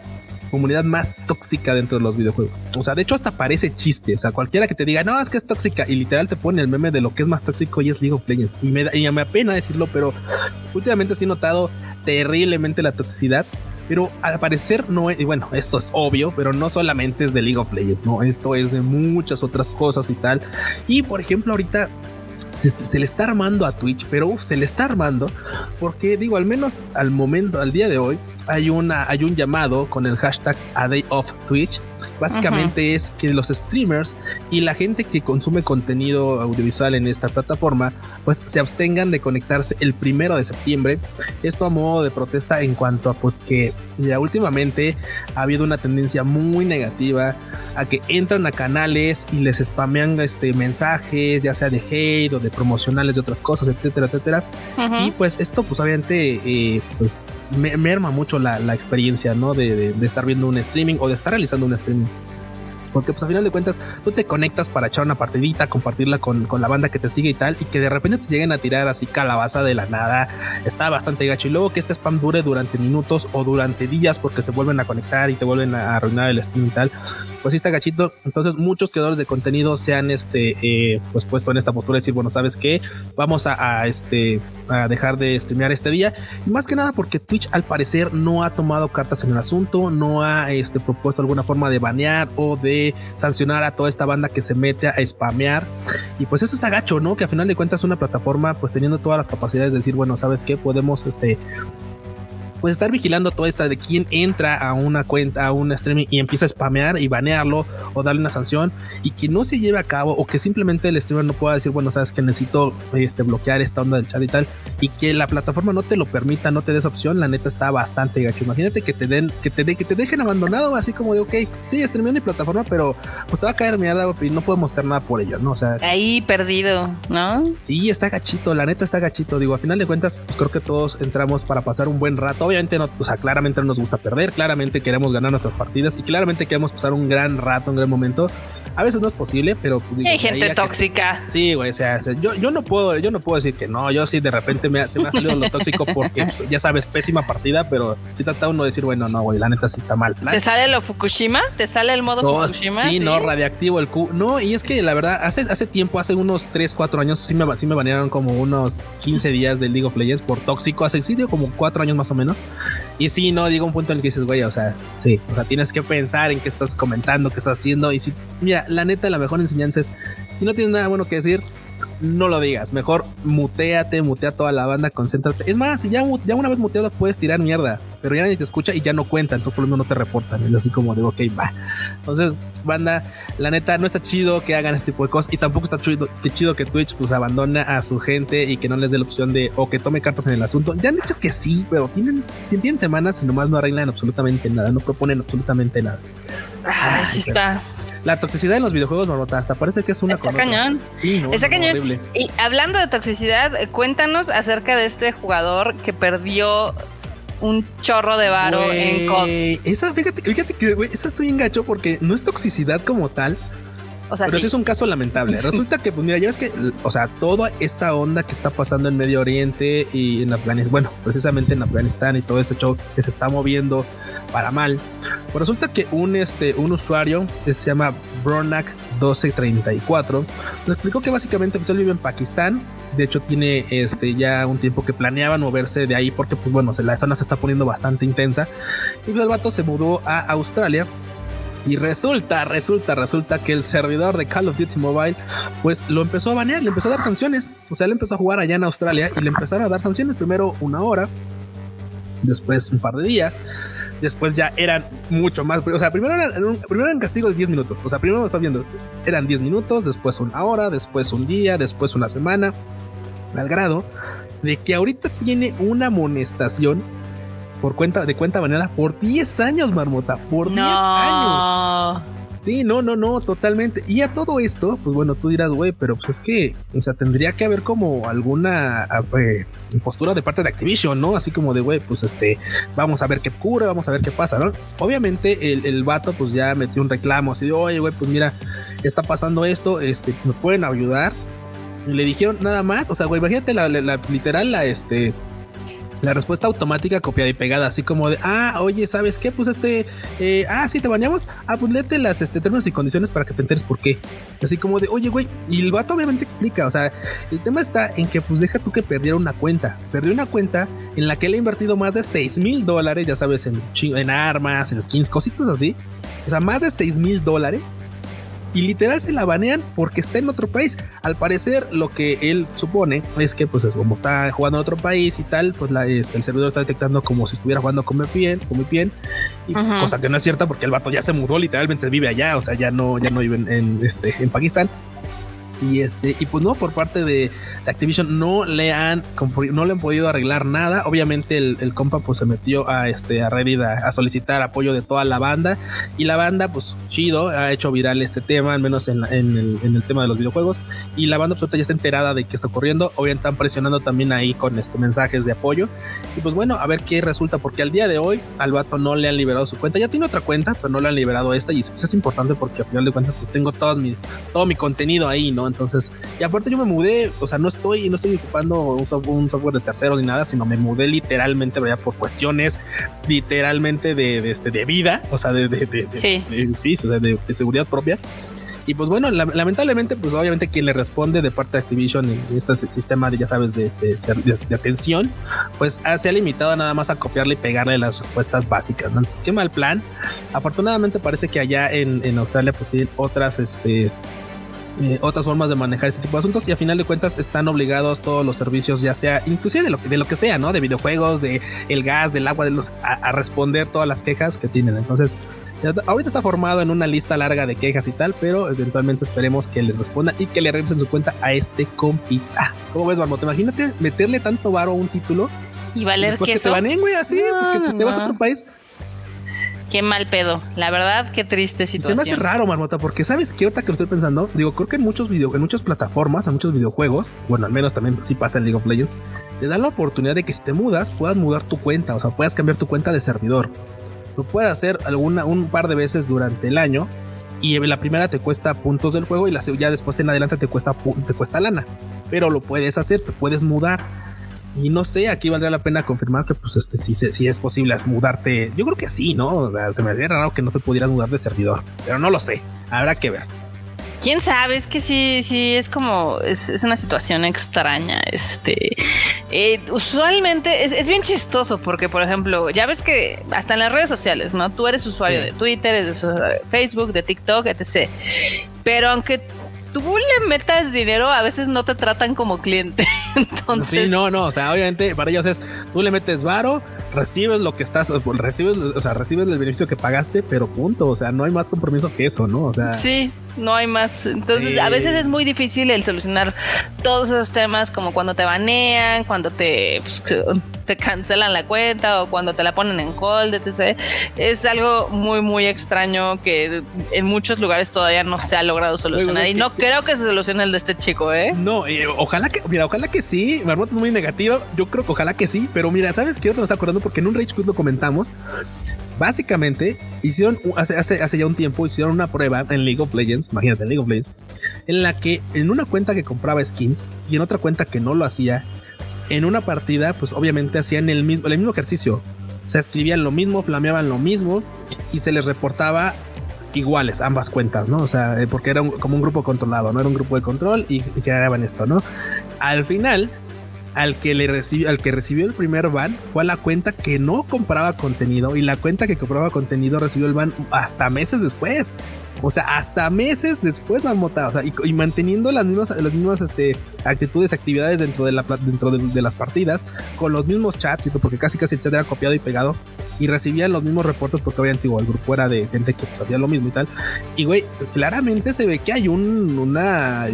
comunidad más tóxica dentro de los videojuegos. O sea, de hecho hasta parece chiste. O sea, cualquiera que te diga, no, es que es tóxica y literal te pone el meme de lo que es más tóxico y es League of Legends. Y me, da, y me apena decirlo, pero últimamente sí he notado terriblemente la toxicidad. Pero al parecer no es, bueno, esto es obvio, pero no solamente es de League of Legends, no, esto es de muchas otras cosas y tal. Y por ejemplo, ahorita se, le está armando a Twitch, pero se le está armando porque digo, al menos al momento, al día de hoy, hay una, hay un llamado con el hashtag A Day of Twitch Básicamente es que los streamers y la gente que consume contenido audiovisual en esta plataforma, pues se abstengan de conectarse el primero de septiembre. Esto a modo de protesta en cuanto a pues que ya últimamente ha habido una tendencia muy negativa a que entran a canales y les spamean este mensajes, ya sea de hate o de promocionales de otras cosas, etcétera, etcétera. Y pues esto pues obviamente eh, pues merma mucho la, experiencia, ¿no? De, de estar viendo un streaming o de estar realizando un streaming. Porque pues a final de cuentas tú te conectas para echar una partidita, compartirla con, con, la banda que te sigue y tal, y que de repente te lleguen a tirar así calabaza de la nada, está bastante gacho. Y luego que este spam dure durante minutos o durante días porque se vuelven a conectar y te vuelven a arruinar el stream y tal pues sí está gachito. Entonces muchos creadores de contenido se han este, eh, pues puesto en esta postura de decir, bueno, ¿sabes qué? Vamos a, este, a dejar de streamear este día. Y más que nada porque Twitch al parecer no ha tomado cartas en el asunto, no ha este, propuesto alguna forma de banear o de sancionar a toda esta banda que se mete a spamear. Y pues eso está gacho, ¿no? Que a final de cuentas una plataforma pues teniendo todas las capacidades de decir, bueno, ¿sabes qué? Podemos este pues estar vigilando toda esta de quién entra a una cuenta, a un streaming y empieza a spamear y banearlo o darle una sanción y que no se lleve a cabo o que simplemente el streamer no pueda decir, bueno, sabes que necesito este, bloquear esta onda del chat y tal y que la plataforma no te lo permita, no te des opción, la neta está bastante gacho. Imagínate que te den, que te, de, que te dejen abandonado así como de, ok, sí, streameo mi plataforma, pero pues te va a caer mierda y no podemos hacer nada por ello, ¿no? O sea, ahí perdido, ¿no? Sí, está gachito, la neta está gachito. Digo, a final de cuentas, pues creo que todos entramos para pasar un buen rato obviamente no, o sea, claramente no nos gusta perder, claramente queremos ganar nuestras partidas y claramente queremos pasar un gran rato, un gran momento. A veces no es posible, pero pues, hay gente tóxica. sí, güey, o sea, yo, yo no puedo, yo no puedo decir que no, yo sí de repente me, se me ha salido lo tóxico porque pues, ya sabes, pésima partida, pero si trata uno de decir, bueno, no, güey, la neta sí está mal. ¿Te sale lo Fukushima? ¿Te sale el modo Fukushima? Sí, no, radiactivo el Q. No, y es que la verdad, hace, hace tiempo, hace unos 3, 4 años, sí me, sí me banearon como unos 15 días del League of Legends por tóxico, hace sí, como 4 años más o menos. Y sí, no, digo un punto en el que dices, güey, o sea, sí, o sea, tienes que pensar en qué estás comentando, qué estás haciendo. Y si, mira, la neta, la mejor enseñanza es, si no tienes nada bueno que decir, no lo digas. Mejor muteate, mutea toda la banda, concéntrate. Es más, ya, ya una vez muteado puedes tirar mierda, pero ya nadie te escucha y ya no cuenta, entonces por lo menos no te reportan. Es así como digo, ok, va. Entonces, banda, la neta, no está chido que hagan este tipo de cosas y tampoco está chido que, chido que Twitch pues abandona a su gente y que no les dé la opción de o que tome cartas en el asunto. Ya han dicho que sí, pero tienen, tienen semanas y nomás no arreglan absolutamente nada, no proponen absolutamente nada. Así está la toxicidad en los videojuegos, Marmota, hasta parece que es una Está cañón. Sí, Está cañón. Y hablando de toxicidad, cuéntanos acerca de este jugador que perdió un chorro de varo en COD. Esa, fíjate, fíjate que, güey, esa estoy engacho porque no es toxicidad como tal. O sea, pero sí. es un caso lamentable. Resulta que, pues mira, ya ves que, o sea, toda esta onda que está pasando en Medio Oriente y en Afganistán, bueno, precisamente en Afganistán y todo este show que se está moviendo para mal. Pues resulta que un, este, un usuario que se llama Bronak 1234 nos explicó que básicamente pues, él vive en Pakistán. De hecho, tiene este, ya un tiempo que planeaban moverse de ahí porque, pues bueno, la zona se está poniendo bastante intensa. Y pues, el vato se mudó a Australia y resulta, resulta, resulta que el servidor de Call of Duty Mobile, pues lo empezó a banear, le empezó a dar sanciones. O sea, él empezó a jugar allá en Australia y le empezaron a dar sanciones. Primero una hora, después un par de días, después ya eran mucho más. O sea, primero eran, primero eran castigos de 10 minutos. O sea, primero está viendo, eran 10 minutos, después una hora, después un día, después una semana. Al grado de que ahorita tiene una amonestación por cuenta de cuenta baneada por 10 años, Marmota. Por 10 años. Sí, no, no, no, totalmente. Y a todo esto, pues bueno, tú dirás, güey, pero pues es que, o sea, tendría que haber como alguna eh, postura de parte de Activision, ¿no? Así como de, güey, pues este, vamos a ver qué cura, vamos a ver qué pasa, ¿no? Obviamente el, el vato pues ya metió un reclamo, así de, oye, güey, pues mira, está pasando esto, este, ¿me pueden ayudar? Y le dijeron nada más, o sea, güey, imagínate la, la literal, la, este, la respuesta automática copiada y pegada, así como de, ah, oye, ¿sabes qué? Pues este, eh, ah, sí, te bañamos, ah, pues léete las este, términos y condiciones para que te enteres por qué. Así como de, oye, güey, y el vato obviamente explica, o sea, el tema está en que pues deja tú que perdiera una cuenta, perdió una cuenta en la que él ha invertido más de 6 mil dólares, ya sabes, en, en armas, en skins, cositas así, o sea, más de 6 mil dólares y literal se la banean porque está en otro país. Al parecer, lo que él supone es que, pues, como está jugando en otro país y tal, pues la, este, el servidor está detectando como si estuviera jugando con VPN, con VPN, y cosa que no es cierta porque el vato ya se mudó, literalmente vive allá, o sea, ya no, ya no vive en, este, en Pakistán. Y este, y pues no, por parte de Activision no le han no le han podido arreglar nada. Obviamente el, compa pues se metió a este a Reddit a, solicitar apoyo de toda la banda. Y la banda, pues chido, ha hecho viral este tema, al menos en, el, tema de los videojuegos. Y la banda pues, ya está enterada de qué está ocurriendo. Obviamente están presionando también ahí con este mensajes de apoyo. Y pues bueno, a ver qué resulta, porque al día de hoy al vato no le han liberado su cuenta. Ya tiene otra cuenta, pero no le han liberado esta. Y eso es importante porque al final de cuentas pues tengo mi, todo mi contenido ahí, ¿no? Entonces, y aparte yo me mudé, o sea, no estoy, no estoy ocupando un software, de tercero ni nada, sino me mudé literalmente, vaya, por cuestiones literalmente de, este, de vida, o sea, de, de, sí. sí, de, seguridad propia. Y pues bueno, lamentablemente, pues obviamente quien le responde de parte de Activision en este sistema de, ya sabes, de, este, de, atención, pues se ha limitado nada más a copiarle y pegarle las respuestas básicas. ¿no? Entonces, qué mal plan. Afortunadamente parece que allá en, en Australia pues tienen otras, este, eh, otras formas de manejar este tipo de asuntos y a final de cuentas están obligados todos los servicios, ya sea inclusive de lo, de lo que sea, ¿no? De videojuegos, de el gas, del agua, de los, a, responder todas las quejas que tienen. Entonces, ahorita está formado en una lista larga de quejas y tal, pero eventualmente esperemos que le responda y que le regresen su cuenta a este compita. ¿Cómo ves, Marmota? Imagínate meterle tanto varo a un título y valer que te van güey, así, porque pues, te vas a otro país Qué mal pedo. La verdad, qué triste situación. Se me hace raro, Marmota, porque sabes que ahorita que lo estoy pensando, digo, creo que en muchos video, en muchas plataformas, en muchos videojuegos, bueno, al menos también sí pasa en League of Legends, te da la oportunidad de que si te mudas, puedas mudar tu cuenta, o sea, puedas cambiar tu cuenta de servidor. Lo puedes hacer alguna, un par de veces durante el año y la primera te cuesta puntos del juego y la ya después en adelante te cuesta, te cuesta lana. Pero lo puedes hacer, te puedes mudar. Y no sé, aquí valdría la pena confirmar que pues este sí, sí es posible mudarte. Yo creo que sí, ¿no? O sea, se me haría raro que no te pudieras mudar de servidor, pero no lo sé. Habrá que ver. Quién sabe, es que sí, sí, es como, es, una situación extraña. Este, eh, usualmente es, bien chistoso porque, por ejemplo, ya ves que hasta en las redes sociales, ¿no? Tú eres usuario de Twitter, de Facebook, de TikTok, etc. Pero aunque tú le metas dinero, a veces no te tratan como cliente. [laughs] Entonces. Sí, no, no. O sea, obviamente para ellos es tú le metes varo, recibes lo que estás, recibes, o sea, recibes el beneficio que pagaste, pero punto. O sea, no hay más compromiso que eso, ¿no? O sea. Sí, no hay más. Entonces, a veces es muy difícil el solucionar todos esos temas, como cuando te banean, cuando te, pues, te cancelan la cuenta o cuando te la ponen en hold, etc. Es algo muy, muy extraño que en muchos lugares todavía no se ha logrado solucionar. y no creo que se solucione el de este chico, ¿eh? No, ojalá que, mira, ojalá que sí. Marmota es muy negativa. Yo creo que ojalá que sí, pero mira, ¿sabes qué? Yo me está acordando porque en un Rage Quit lo comentamos. Básicamente, hicieron hace, hace, ya un tiempo, hicieron una prueba en League of Legends, imagínate, League of Legends, en la que en una cuenta que compraba skins y en otra cuenta que no lo hacía, en una partida, pues obviamente hacían el mismo, el mismo ejercicio. O sea, escribían lo mismo, flameaban lo mismo y se les reportaba iguales ambas cuentas, ¿no? O sea, eh, porque era como un grupo controlado, no era un grupo de control y, y generaban esto, ¿no? Al final, al que le recibió, al que recibió el primer ban fue a la cuenta que no compraba contenido y la cuenta que compraba contenido recibió el ban hasta meses después. O sea, hasta meses después marmota, o sea, y, manteniendo las mismas, las mismas este, actitudes, actividades dentro de la dentro de, las partidas, con los mismos chats y porque casi casi el chat era copiado y pegado, y recibían los mismos reportes porque obviamente igual el grupo era de gente que pues, hacía lo mismo y tal. Y güey, claramente se ve que hay un una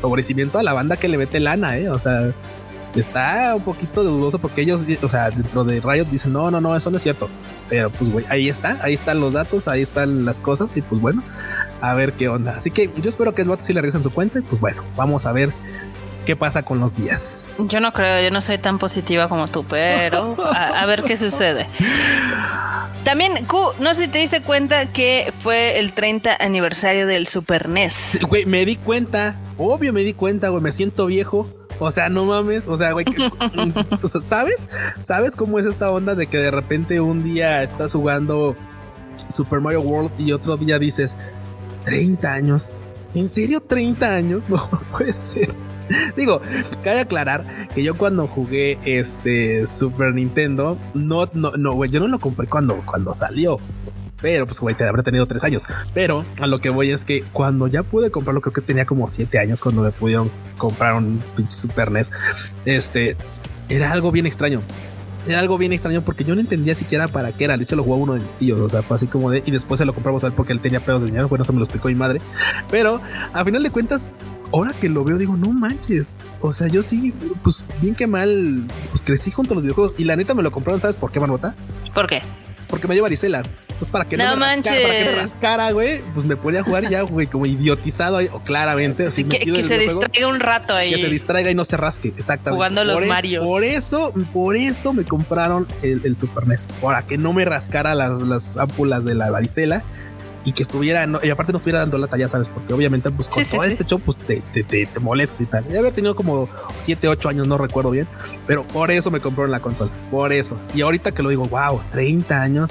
favorecimiento a la banda que le mete lana, eh. O sea, está un poquito dudoso porque ellos, o sea, dentro de Riot dicen, no, no, no, eso no es cierto. Pero pues, güey, ahí está, ahí están los datos, ahí están las cosas y pues bueno, a ver qué onda. Así que yo espero que el vato sí le regresen su cuenta y pues bueno, vamos a ver qué pasa con los días. Yo no creo, yo no soy tan positiva como tú, pero a, ver qué sucede. También, Q, no sé si te diste cuenta que fue el 30 aniversario del Super NES. Güey, me di cuenta, obvio me di cuenta, güey, me siento viejo. O sea, no mames. O sea, güey, [laughs] ¿sabes? ¿Sabes cómo es esta onda de que de repente un día estás jugando Super Mario World y otro día dices 30 años? ¿En serio 30 años? [laughs] No puede ser. Digo, cabe aclarar que yo cuando jugué este Super Nintendo, no, no, no, güey, yo no lo compré cuando, cuando salió. Pero pues, güey, te habrá tenido tres años. Pero a lo que voy es que cuando ya pude comprarlo, creo que tenía como siete años cuando me pudieron comprar un pinche Super NES. Este era algo bien extraño. Era algo bien extraño porque yo no entendía siquiera para qué era. De hecho, lo jugó uno de mis tíos. O sea, fue así como de. Y después se lo compramos a él porque él tenía pedos de dinero. Bueno, eso me lo explicó mi madre. Pero a final de cuentas, ahora que lo veo, digo, no manches. O sea, yo sí, pues bien que mal, pues crecí junto a los videojuegos y la neta me lo compraron, ¿sabes por qué, Marmota? ¿Por qué? Porque me dio varicela. Pues para que no, No me rascara, para que me rascara, güey, pues me podía jugar y ya, güey, como idiotizado ahí, o claramente, así que se distraiga un rato ahí. que se distraiga y no se rasque, exactamente. Jugando los por es- Marios. por eso, por eso me compraron el, el Super NES, para que no me rascara las, las ámpulas de la varicela y que estuviera, no- y aparte no estuviera dando lata, ya sabes, porque obviamente, pues con Sí, todo sí. este show, pues te, te, te, te molestas y tal. Ya había tenido como 7, 8 años, no recuerdo bien, pero por eso me compraron la consola, por eso. Y ahorita que lo digo, wow, 30 años.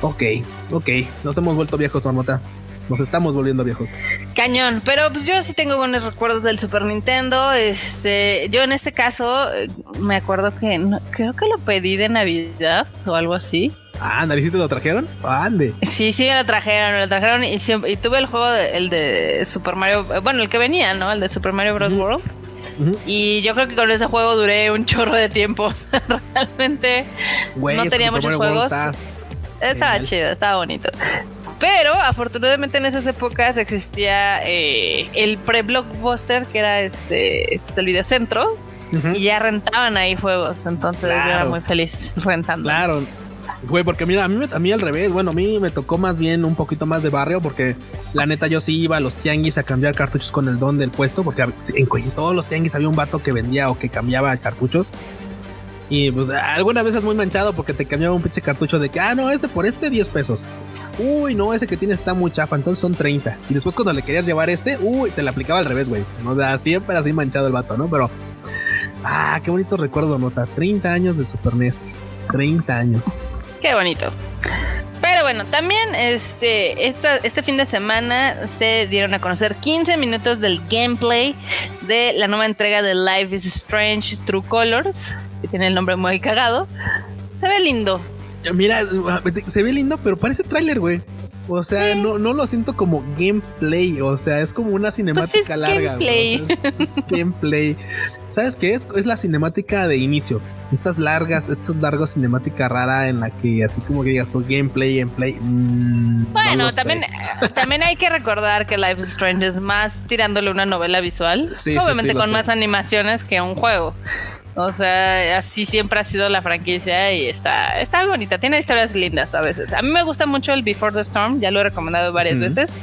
Ok, ok, nos hemos vuelto viejos, Marmota. Nos estamos volviendo viejos. Cañón, pero pues yo sí tengo buenos recuerdos del Super Nintendo. Este, yo en este caso eh, me acuerdo que no- creo que lo pedí de Navidad o algo así. Ah, ¿Naricito lo trajeron? Ande. Sí, sí me lo trajeron, me lo trajeron y, y tuve el juego de- el de Super Mario, bueno, el que venía, ¿no? El de Super Mario Bros. World. Y yo creo que con ese juego duré un chorro de tiempo. [laughs] Realmente no tenía muchos juegos. está- Estaba Genial. chido, estaba bonito. Pero afortunadamente en esas épocas existía eh, el pre-blockbuster que era este pues, el videocentro Ujú. y ya rentaban ahí juegos. Entonces yo era muy feliz rentando. Claro. Güey, porque mira, a mí, a mí al revés, bueno, a mí me tocó más bien un poquito más de barrio, porque la neta yo sí iba a los tianguis a cambiar cartuchos con el don del puesto, porque en, en todos los tianguis había un vato que vendía o que cambiaba cartuchos. Y pues algunas veces muy manchado porque te cambiaba un pinche cartucho de que, ah, no, este por este 10 pesos. Uy, no, ese que tiene está muy chafa, entonces son 30. Y después cuando le querías llevar este, uy, te la aplicaba al revés, güey. O sea, siempre así manchado el vato, ¿no? Pero, ah, qué bonito recuerdo, nota. 30 años de Super NES. 30 años. Qué bonito. Pero bueno, también este, este fin de semana se dieron a conocer 15 minutos del gameplay de la nueva entrega de Life is Strange True Colors, que tiene el nombre muy cagado. Se ve lindo. Mira, se ve lindo, pero parece tráiler, güey. O sea, no, no lo siento como gameplay. O sea, es como una cinemática Pues es larga. O sea, es, es [laughs] gameplay. ¿Sabes qué es? Es la cinemática de inicio. Estas largas, estas largas cinemática rara en la que así como que digas tu gameplay, gameplay. mm, no Bueno, también, también hay que recordar que Life is Strange es más tirándole una novela visual. Sí, obviamente sí, con sé. más animaciones que un juego. O sea, así siempre ha sido la franquicia y está, está bonita. Tiene historias lindas a veces. A mí me gusta mucho el Before the Storm, ya lo he recomendado varias veces.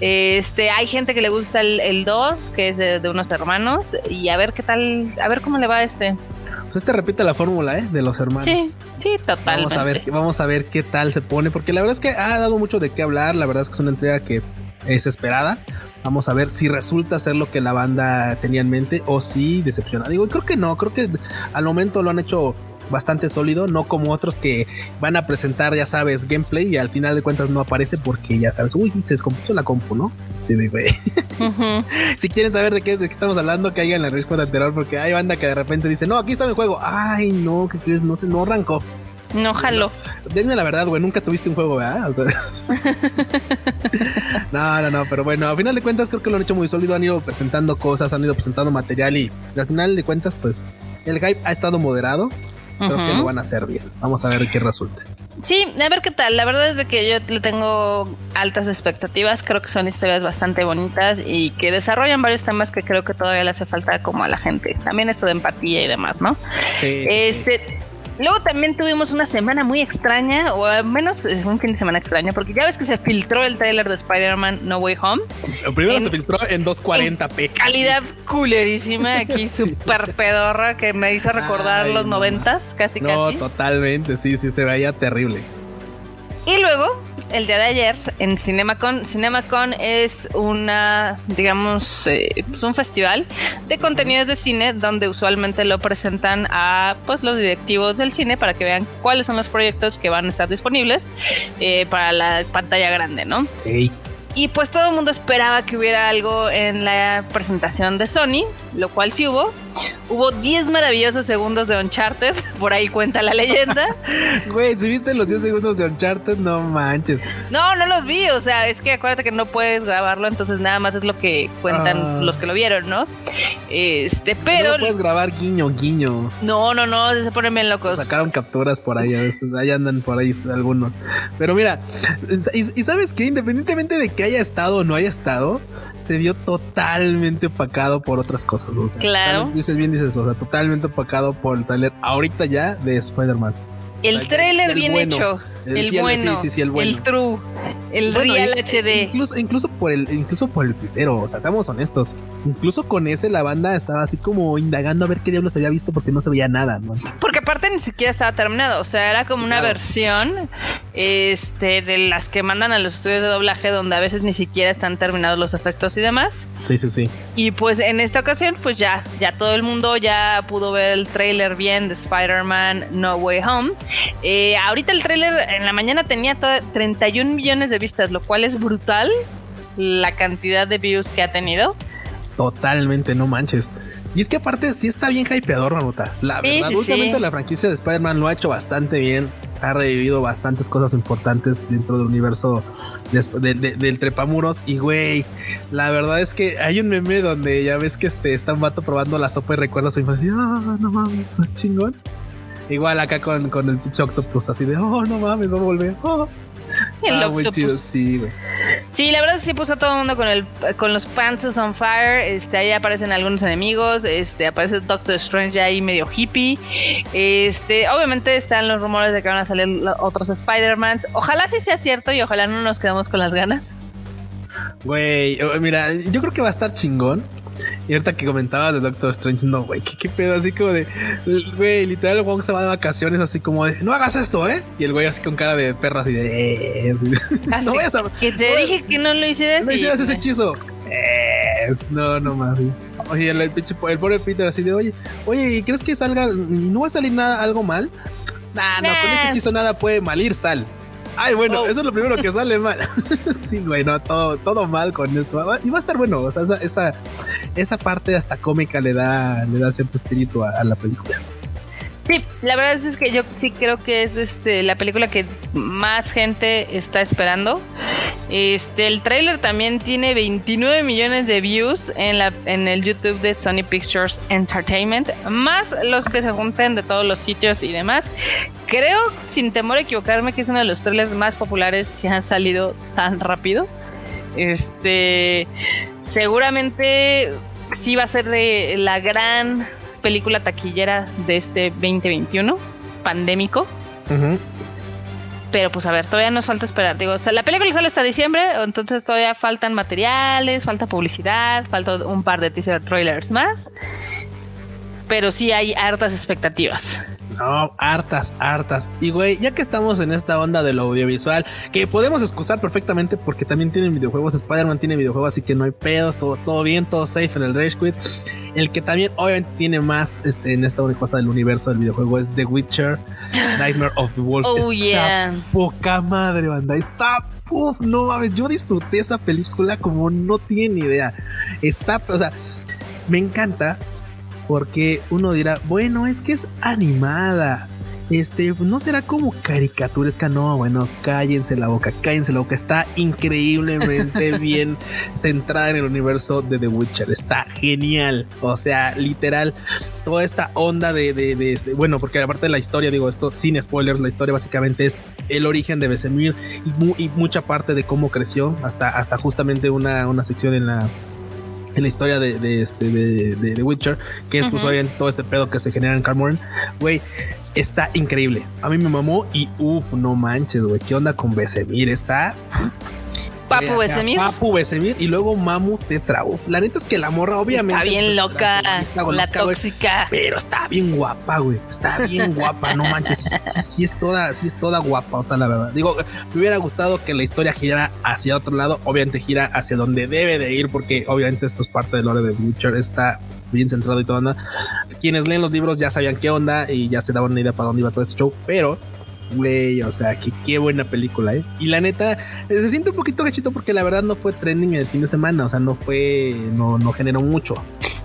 Este, hay gente que le gusta el, el 2, que es de, de unos hermanos, y a ver qué tal, a ver cómo le va a este. Pues este repite la fórmula, ¿eh? De los hermanos. Sí, sí, totalmente. Vamos a ver, vamos a ver qué tal se pone, porque la verdad es que ha dado mucho de qué hablar. La verdad es que es una entrega que es esperada. Vamos a ver si resulta ser lo que la banda tenía en mente o si decepciona. Digo, creo que no, creo que al momento lo han hecho bastante sólido, no como otros que van a presentar, ya sabes, gameplay y al final de cuentas no aparece porque ya sabes, uy, se descompuso la compu, ¿no? Sí, de güey. [laughs] Si quieren saber de qué, de qué estamos hablando, caigan en la respuesta anterior porque hay banda que de repente dice, no, aquí está mi juego. Ay, no, ¿qué crees? No sé, no arrancó. No jalo. Denme la verdad, güey, nunca tuviste un juego, ¿verdad? O sea... [laughs] no, no, no, pero bueno, a final de cuentas creo que lo han hecho muy sólido, han ido presentando cosas, han ido presentando material y al final de cuentas, pues el hype ha estado moderado. Creo que lo van a hacer bien. Vamos a ver qué resulta. Sí, a ver qué tal. La verdad es de que yo le tengo altas expectativas. Creo que son historias bastante bonitas y que desarrollan varios temas que creo que todavía le hace falta como a la gente. También esto de empatía y demás, ¿no? Sí, sí, sí. Luego también tuvimos una semana muy extraña, o al menos eh, un fin de semana extraño, porque ya ves que se filtró el tráiler de Spider-Man No Way Home. Primero en- se filtró en 240p. Calidad culerísima, aquí [laughs] Sí. súper pedorra, que me hizo recordar Ay, los no. noventas, casi No, casi. totalmente, sí, sí, se veía terrible. Y luego, el día de ayer, en CinemaCon, CinemaCon es una, digamos, eh, pues un festival de contenidos de cine donde usualmente lo presentan a pues los directivos del cine para que vean cuáles son los proyectos que van a estar disponibles eh, para la pantalla grande, ¿no? Y pues todo el mundo esperaba que hubiera algo en la presentación de Sony, lo cual sí hubo. Hubo 10 maravillosos segundos de Uncharted, [laughs] por ahí cuenta la leyenda. [laughs] Güey, si viste los 10 segundos de Uncharted, no manches. No, no los vi, o sea, es que acuérdate que no puedes grabarlo, entonces nada más es lo que cuentan ah. los que lo vieron, ¿no? Este, pero. No puedes grabar guiño, guiño. No, no, no, se ponen bien locos. Sacaron capturas por ahí, ahí andan por ahí algunos. Pero mira, y, y sabes que independientemente de que haya estado o no haya estado, se vio totalmente opacado por otras cosas. claro. Dices bien, dices, o sea, totalmente opacado por el trailer ahorita ya de Spider-Man. El trailer bien hecho. El, bueno, el, true, el real HD. Incluso, incluso por el, incluso por el pitero, o sea, seamos honestos. Incluso con ese la banda estaba así como indagando a ver qué diablos había visto porque no se veía nada, ¿no? Porque aparte ni siquiera estaba terminado, o sea, era como una versión este de las que mandan a los estudios de doblaje donde a veces ni siquiera están terminados los efectos y demás. Sí, sí, sí. Y pues en esta ocasión, pues ya, ya todo el mundo ya pudo ver el trailer bien de Spider-Man No Way Home. Eh, ahorita el trailer en la mañana tenía 31 millones de vistas, lo cual es brutal la cantidad de views que ha tenido. Totalmente, no manches. Y es que aparte sí está bien hypeador, nota. La verdad, últimamente la franquicia de Spider-Man lo ha hecho bastante bien. Ha revivido bastantes cosas importantes dentro del universo del trepamuros. Y güey, la verdad es que hay un meme donde ya ves que este, está un vato probando la sopa y recuerda su infancia. Ah, no mames, chingón. Igual acá con, con el pinche Octopus, así de, oh, no mames, va a volver. Oh. [laughs] El ah, muy chido, sí, güey. Sí, la verdad es que sí puso a todo el mundo con el con los pants on fire. Este, ahí aparecen algunos enemigos. Este, aparece Doctor Strange ahí medio hippie. Este, obviamente están los rumores de que van a salir otros Spider-Mans. Ojalá sí sea cierto y ojalá no nos quedemos con las ganas. Güey, mira, yo creo que va a estar chingón. Y ahorita que comentaba de Doctor Strange, no, güey, ¿qué, pedo, así como de, güey, literal, Wong se va de vacaciones, así como de, no hagas esto, ¿eh? Y el güey así con cara de perra, así de, eh, [laughs] no vayas a. Que te dije que no lo hicieras. No hicieras ese hechizo. no, no más. Oye, el, el, el, pobre Peter así de, oye, oye, ¿y crees que salga, no va a salir nada, algo mal? Nah, no, con este hechizo nada puede malir sal. Ay, bueno, oh. eso es lo primero que sale mal. [laughs] sí, güey, no, todo, todo mal con esto. Y va a estar bueno, o sea, esa, esa, esa parte hasta cómica le da, le da cierto espíritu a la película. Sí, la verdad es que yo sí creo que es este la película que más gente está esperando. Este, el tráiler también tiene 29 millones de views en la en el YouTube de Sony Pictures Entertainment, más los que se junten de todos los sitios y demás. Creo, sin temor a equivocarme, que es uno de los trailers más populares que han salido tan rápido. Este, seguramente sí va a ser de la gran película taquillera de este 2021, pandémico. Pero pues a ver, todavía nos falta esperar. Digo, la película sale hasta diciembre, entonces todavía faltan materiales, falta publicidad, falta un par de teaser trailers más. Pero sí hay hartas expectativas. No, hartas, hartas. Y güey, ya que estamos en esta onda de lo audiovisual, que podemos excusar perfectamente porque también tienen videojuegos, Spider-Man tiene videojuegos, así que no hay pedos, todo, todo bien, todo safe en el Rage Quit. El que también obviamente tiene más este, en esta única cosa del universo del videojuego es The Witcher, [gasps] Nightmare of the Wolf. Oh, yeah. Poca madre, banda. Está, puff, no mames. Yo disfruté esa película como no tiene idea. Está, o sea, me encanta porque uno dirá, bueno, es que es animada. Este, no será como caricaturesca, no, bueno, cállense la boca, cállense la boca, está increíblemente [laughs] bien centrada en el universo de The Witcher, está genial, o sea, literal, toda esta onda de, de, este, bueno, porque aparte de la historia, digo esto sin spoilers, la historia básicamente es el origen de Besemir y, mucha parte de cómo creció, hasta, hasta justamente una, una sección en la en la historia de, de este de, de, Witcher, que es pues uh todo este pedo que se genera en Carmoren, güey, está increíble. A mí me mamó y uff, no manches, güey, ¿qué onda con Besemir? Está Papu Besemir. Papu Besemir y luego Mamu Tetra. Uf, la neta es que la morra, obviamente. Está bien pues, loca. La, tóxica. pero está bien guapa, güey. Está bien [laughs] guapa, no manches. Sí, sí, es toda, sí es toda guapa, la verdad. Digo, me hubiera gustado que la historia girara hacia otro lado. Obviamente gira hacia donde debe de ir, porque obviamente esto es parte del lore de Witcher. Está bien centrado y todo onda. Quienes leen los libros ya sabían qué onda y ya se daban una idea para dónde iba todo este show, pero güey, o sea, que qué buena película, ¿eh? Y la neta, se siente un poquito gachito porque la verdad no fue trending el fin de semana, o sea, no fue, no, no generó mucho.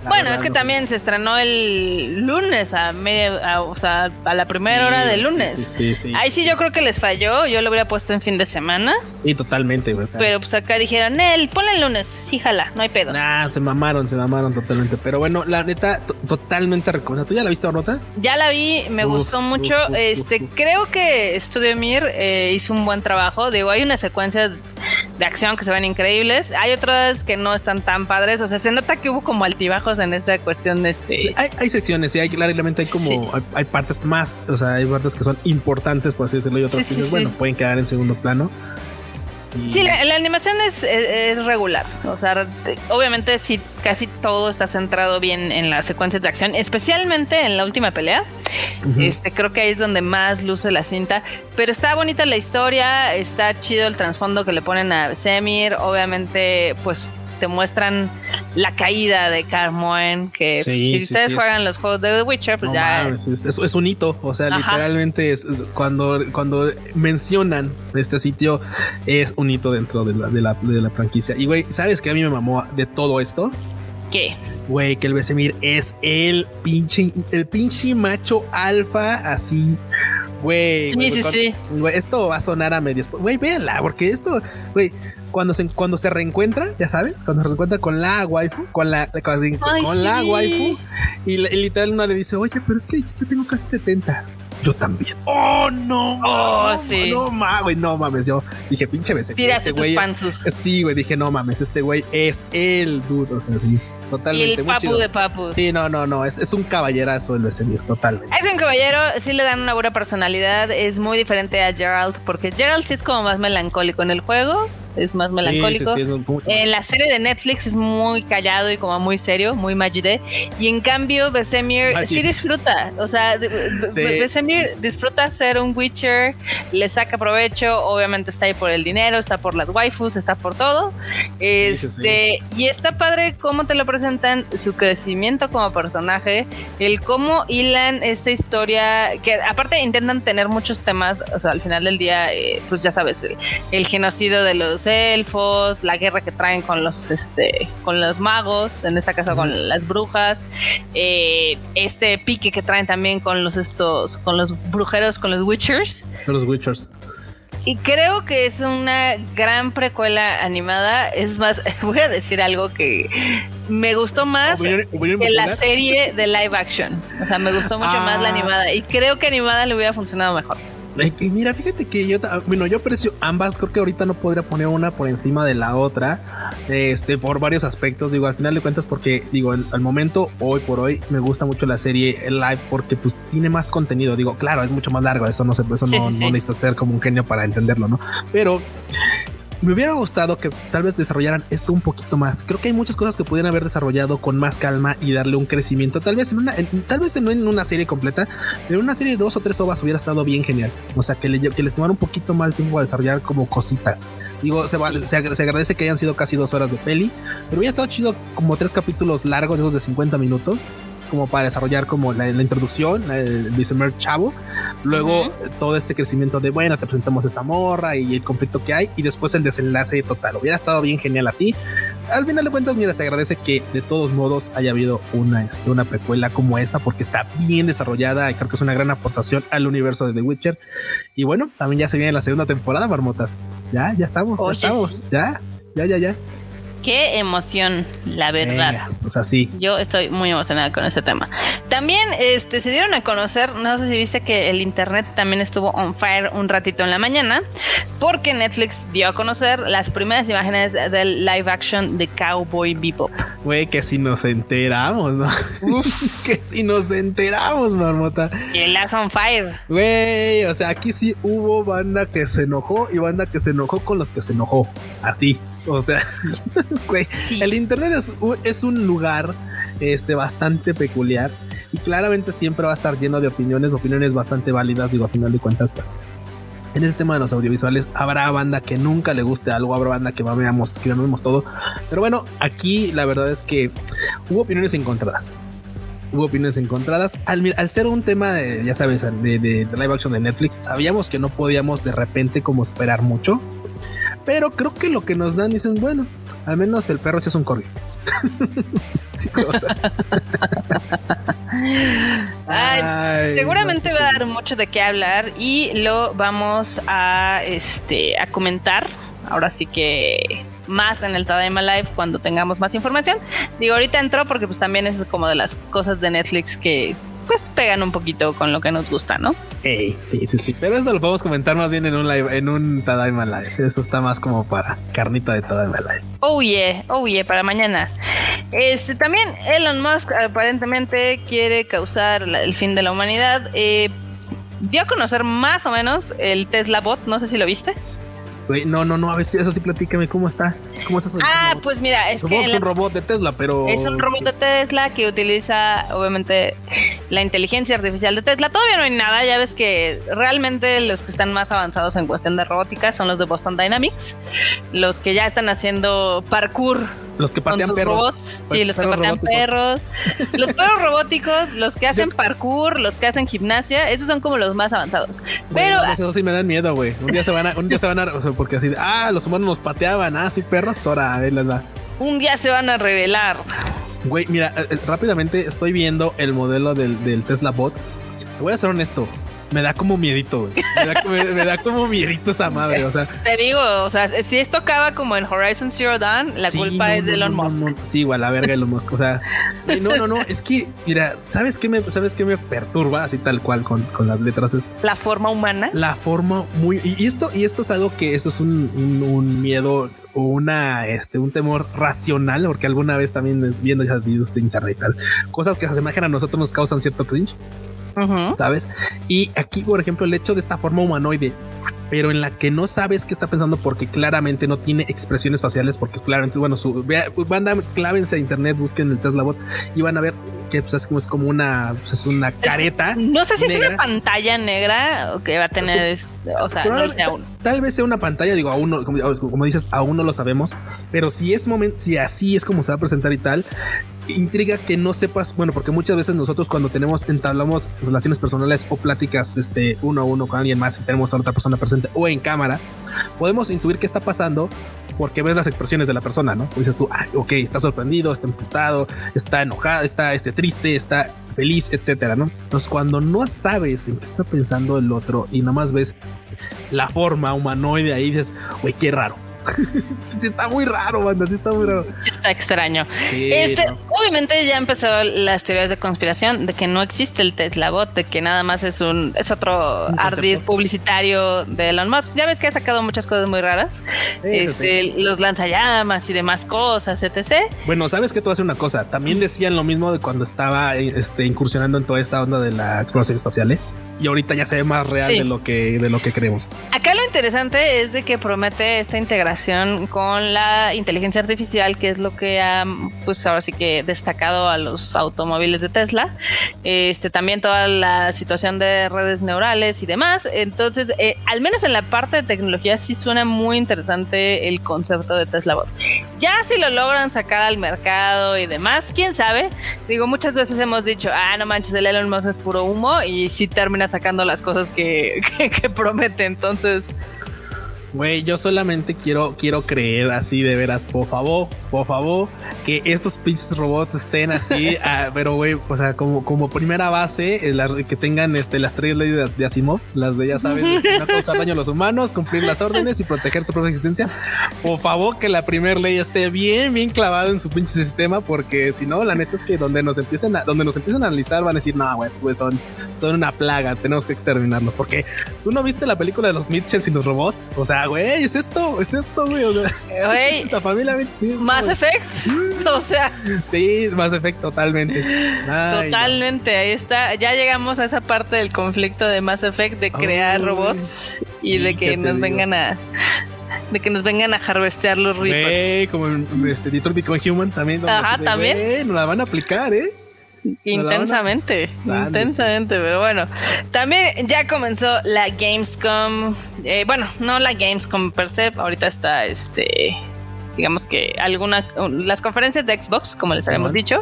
Bueno, es que también se estrenó el lunes a media, o sea, a la primera hora del lunes. Sí, sí, Ahí sí yo creo que les falló. Yo lo hubiera puesto en fin de semana. Sí, totalmente. Pero pues acá dijeron, él, ponle el lunes. Sí, jala, no hay pedo. Nah, se mamaron, se mamaron totalmente. Pero bueno, la neta, totalmente recomendada. ¿Tú ya la viste, Rota? Ya la vi, me gustó mucho. este, creo que Studio Mir eh, hizo un buen trabajo. Digo, hay una secuencia de acción que se ven increíbles. Hay otras que no están tan padres. O sea, se nota que hubo como altibajos en esta cuestión de este. Hay, secciones, y hay claramente hay como hay, partes más, o sea, hay partes que son importantes, por así decirlo, y otras que bueno, pueden quedar en segundo plano. Sí, la, animación es, regular. O sea, obviamente sí, casi todo está centrado bien en las secuencias de acción, especialmente en la última pelea. Este, creo que ahí es donde más luce la cinta. Pero está bonita la historia, está chido el trasfondo que le ponen a Semir. Obviamente, pues te muestran la caída de Carmoen, que si ustedes juegan los juegos de The Witcher, pues ya... es, un hito, o sea, literalmente es, cuando, cuando mencionan este sitio es un hito dentro de la, de la, de la franquicia. Y güey, ¿sabes qué a mí me mamó de todo esto? ¿Qué? Güey, que el Besemir es el pinche, el pinche macho alfa así. Güey, sí, sí, sí. esto va a sonar a medios. Güey, véanla, porque esto, güey, cuando se, cuando se reencuentra, ya sabes, cuando se reencuentra con la waifu, con la, con, la waifu, y, literal una le dice, oye, pero es que yo tengo casi 70 yo también. Oh, no. Oh, sí. No, mames, no mames. Yo dije, pinche vez. Tírate este güey. Sí, güey. Dije, no mames, este güey es el dude. O sea, sí. Totalmente. Y el papu de papus. Sí, no, no, no. Es, es un caballerazo el Vesemir, totalmente. Es un caballero, sí le dan una buena personalidad. Es muy diferente a Gerald, porque Gerald sí es como más melancólico en el juego es más melancólico. en la serie de Netflix es muy callado y como muy serio, muy Majide. Y en cambio, Besemir sí disfruta. O sea, Besemir disfruta ser un Witcher, le saca provecho. Obviamente está ahí por el dinero, está por las waifus, está por todo. Este, y está padre cómo te lo presentan, su crecimiento como personaje, el cómo hilan esa historia, que aparte intentan tener muchos temas. O sea, al final del día, eh, pues ya sabes, el genocidio de los elfos, la guerra que traen con los este con los magos, en esta caso con las brujas, eh, este pique que traen también con los estos con los brujeros, con los witchers. Los witchers. Y creo que es una gran precuela animada. Es más, [laughs] voy a decir algo que me gustó más que la serie de live action. O sea, me gustó mucho más la ah. animada. Y creo que animada le hubiera funcionado mejor. Y mira, fíjate que yo, bueno, yo aprecio ambas. Creo que ahorita no podría poner una por encima de la otra, este, por varios aspectos. Digo, al final de cuentas, porque digo, al momento, hoy por hoy, me gusta mucho la serie live porque pues tiene más contenido. Digo, claro, es mucho más largo. Eso no se, eso no, no necesita ser como un genio para entenderlo, ¿no? Pero me hubiera gustado que tal vez desarrollaran esto un poquito más. Creo que hay muchas cosas que pudieran haber desarrollado con más calma y darle un crecimiento. Tal vez en una, tal vez no en una serie completa, pero en una serie de dos o tres ovas hubiera estado bien genial. O sea, que, que les tomara un poquito más tiempo a desarrollar como cositas. Digo, se, se, agradece que hayan sido casi dos horas de peli, pero hubiera estado chido como tres capítulos largos, esos de 50 minutos como para desarrollar como la, introducción, el primer chavo, luego todo este crecimiento de, bueno, te presentamos esta morra y el conflicto que hay, y después el desenlace total. Hubiera estado bien genial así. Al final de cuentas, mira, se agradece que de todos modos haya habido una, este, una precuela como esta, porque está bien desarrollada y creo que es una gran aportación al universo de The Witcher. Y bueno, también ya se viene la segunda temporada, Marmota. Ya, ya estamos, ya estamos, ya, ya, ya, ya qué emoción, la verdad. pues así. Yo estoy muy emocionada con ese tema. También este, se dieron a conocer, no sé si viste que el internet también estuvo on fire un ratito en la mañana, porque Netflix dio a conocer las primeras imágenes del live action de Cowboy Bebop. Güey, que si nos enteramos, ¿no? [laughs] que si nos enteramos, marmota. Y las on fire. Güey, o sea, aquí sí hubo banda que se enojó y banda que se enojó con los que se enojó. Así. O sea, [laughs] [laughs] el internet es, un lugar este, bastante peculiar y claramente siempre va a estar lleno de opiniones, opiniones bastante válidas, digo, a final de cuentas, pues en este tema de los audiovisuales habrá banda que nunca le guste algo, habrá banda que veamos, que vemos todo. Pero bueno, aquí la verdad es que hubo opiniones encontradas. Hubo opiniones encontradas. Al, al ser un tema de, ya sabes, de, de, live action de Netflix, sabíamos que no podíamos de repente como esperar mucho. Pero creo que lo que nos dan dicen, bueno, al menos el perro sí es un corgi. [laughs] seguramente va a dar mucho de qué hablar y lo vamos a este a comentar. Ahora sí que más en el Tadaima Live cuando tengamos más información. Digo, ahorita entró porque pues también es como de las cosas de Netflix que pues pegan un poquito con lo que nos gusta, ¿no? sí, sí, sí. Pero esto lo podemos comentar más bien en un live, en un Tadaima Live. Eso está más como para carnita de Tadaima Live. Oh yeah, oh yeah, para mañana. Este también Elon Musk aparentemente quiere causar el fin de la humanidad. Eh, dio a conocer más o menos el Tesla Bot, no sé si lo viste no, no, no, a ver si eso sí platícame cómo está. ¿Cómo está Ah, pues mira, es que. Es un robot de Tesla, pero. Es un robot de Tesla que utiliza, obviamente, la inteligencia artificial de Tesla. Todavía no hay nada. Ya ves que realmente los que están más avanzados en cuestión de robótica son los de Boston Dynamics. Los que ya están haciendo parkour los que patean perros. Robots. Sí, los que patean perros. Los perros robóticos, los que [laughs] hacen parkour, los que hacen gimnasia, esos son como los más avanzados. Pero. Eso sí me dan miedo, güey. Un día se van a, un día se van a, porque así, ah, los humanos nos pateaban, ah, sí, perros, ahora, a ver, les va. Un día se van a revelar. Güey, mira, eh, eh, rápidamente estoy viendo el modelo del, del Tesla Bot. Te voy a ser honesto me da como miedito, güey. Me, da, como miedito esa madre, o sea. Te digo, o sea, si esto acaba como en Horizon Zero Dawn, la culpa es de Elon Musk. sí, igual, la verga de Elon Musk, o sea, [laughs] no, no, no, es que, mira, ¿sabes qué me, sabes qué me perturba así tal cual con, con las letras? Es la forma humana. La forma muy, y esto, y esto es algo que eso es un, un, miedo o una, este, un temor racional, porque alguna vez también viendo esos videos de internet y tal, cosas que se asemejan a nosotros nos causan cierto cringe. ¿Sabes? Y aquí, por ejemplo, el hecho de esta forma humanoide, pero en la que no sabes qué está pensando porque claramente no tiene expresiones faciales, porque claramente, bueno, su banda, clávense a internet, busquen el Tesla Bot y van a ver que pues, es, como una, pues, es una careta. No sé si es una pantalla negra o que va a tener, o sea, no. Tal vez sea una pantalla, digo, aún no, como, dices, aún no lo sabemos, pero si es momento, si así es como se va a presentar y tal, intriga que no sepas, bueno, porque muchas veces nosotros cuando tenemos, entablamos relaciones personales o pláticas este, uno a uno con alguien más y tenemos a otra persona presente o en cámara, podemos intuir qué está pasando porque ves las expresiones de la persona, ¿no? dices tú, ah, ok, está sorprendido, está imputado, está enojado, está este, triste, está feliz, etcétera, ¿no? Entonces, cuando no sabes en qué está pensando el otro y nomás ves la forma humanoide ahí, dices, güey, qué raro [laughs] sí está muy raro, banda, sí está muy raro. está extraño. este, obviamente ya empezó las teorías de conspiración de que no existe el Tesla Bot, de que nada más es un es otro ardid publicitario de Elon Musk. Ya ves que ha sacado muchas cosas muy raras. este, los lanzallamas y demás cosas, etc. Bueno, sabes que tú haces una cosa. También decían lo mismo de cuando estaba este, incursionando en toda esta onda de la exploración espacial, ¿eh? Y ahorita ya se ve más real de lo que de lo que creemos. Acá lo interesante es de que promete esta integración con la inteligencia artificial, que es lo que ha pues ahora sí que destacado a los automóviles de Tesla. Este también toda la situación de redes neurales y demás. Entonces, eh, al menos en la parte de tecnología sí suena muy interesante el concepto de Tesla Bot. Ya si lo logran sacar al mercado y demás, quién sabe. Digo, muchas veces hemos dicho, ah, no manches, el Elon Musk es puro humo y si termina sacando las cosas que, [laughs] que promete. Entonces, Güey, yo solamente quiero, quiero creer así de veras, por favor, por favor, que estos pinches robots estén así, [laughs] ah, pero güey, o sea, como, como primera base, eh, que tengan este, las tres leyes de, Asimov, las de ya saben, no causar daño a los humanos, cumplir las órdenes y proteger su propia existencia. Por favor, que la primera ley esté bien, bien clavada en su pinche sistema, porque si no, la neta es que donde nos empiecen a, donde nos empiecen a analizar van a decir, no, güey, son, son una plaga, tenemos que exterminarlos, porque tú no viste la película de los Mitchells y los robots, o sea, güey, es esto, es esto, güey. güey. [laughs] La familia Más Effect. o sea. Sí, más Effect, totalmente. totalmente. Ahí está. Ya llegamos a esa parte del conflicto de Mass Effect de crear robots y de que nos vengan a de que nos vengan a harvestear los Reapers. como en este, Detroit Become Human también. Ajá, también. nos la van a aplicar, ¿eh? Intensamente, intensamente, pero bueno. También ya comenzó la Gamescom. Eh, bueno, no la Gamescom per se, ahorita está este. Digamos que alguna las conferencias de Xbox, como les habíamos dicho.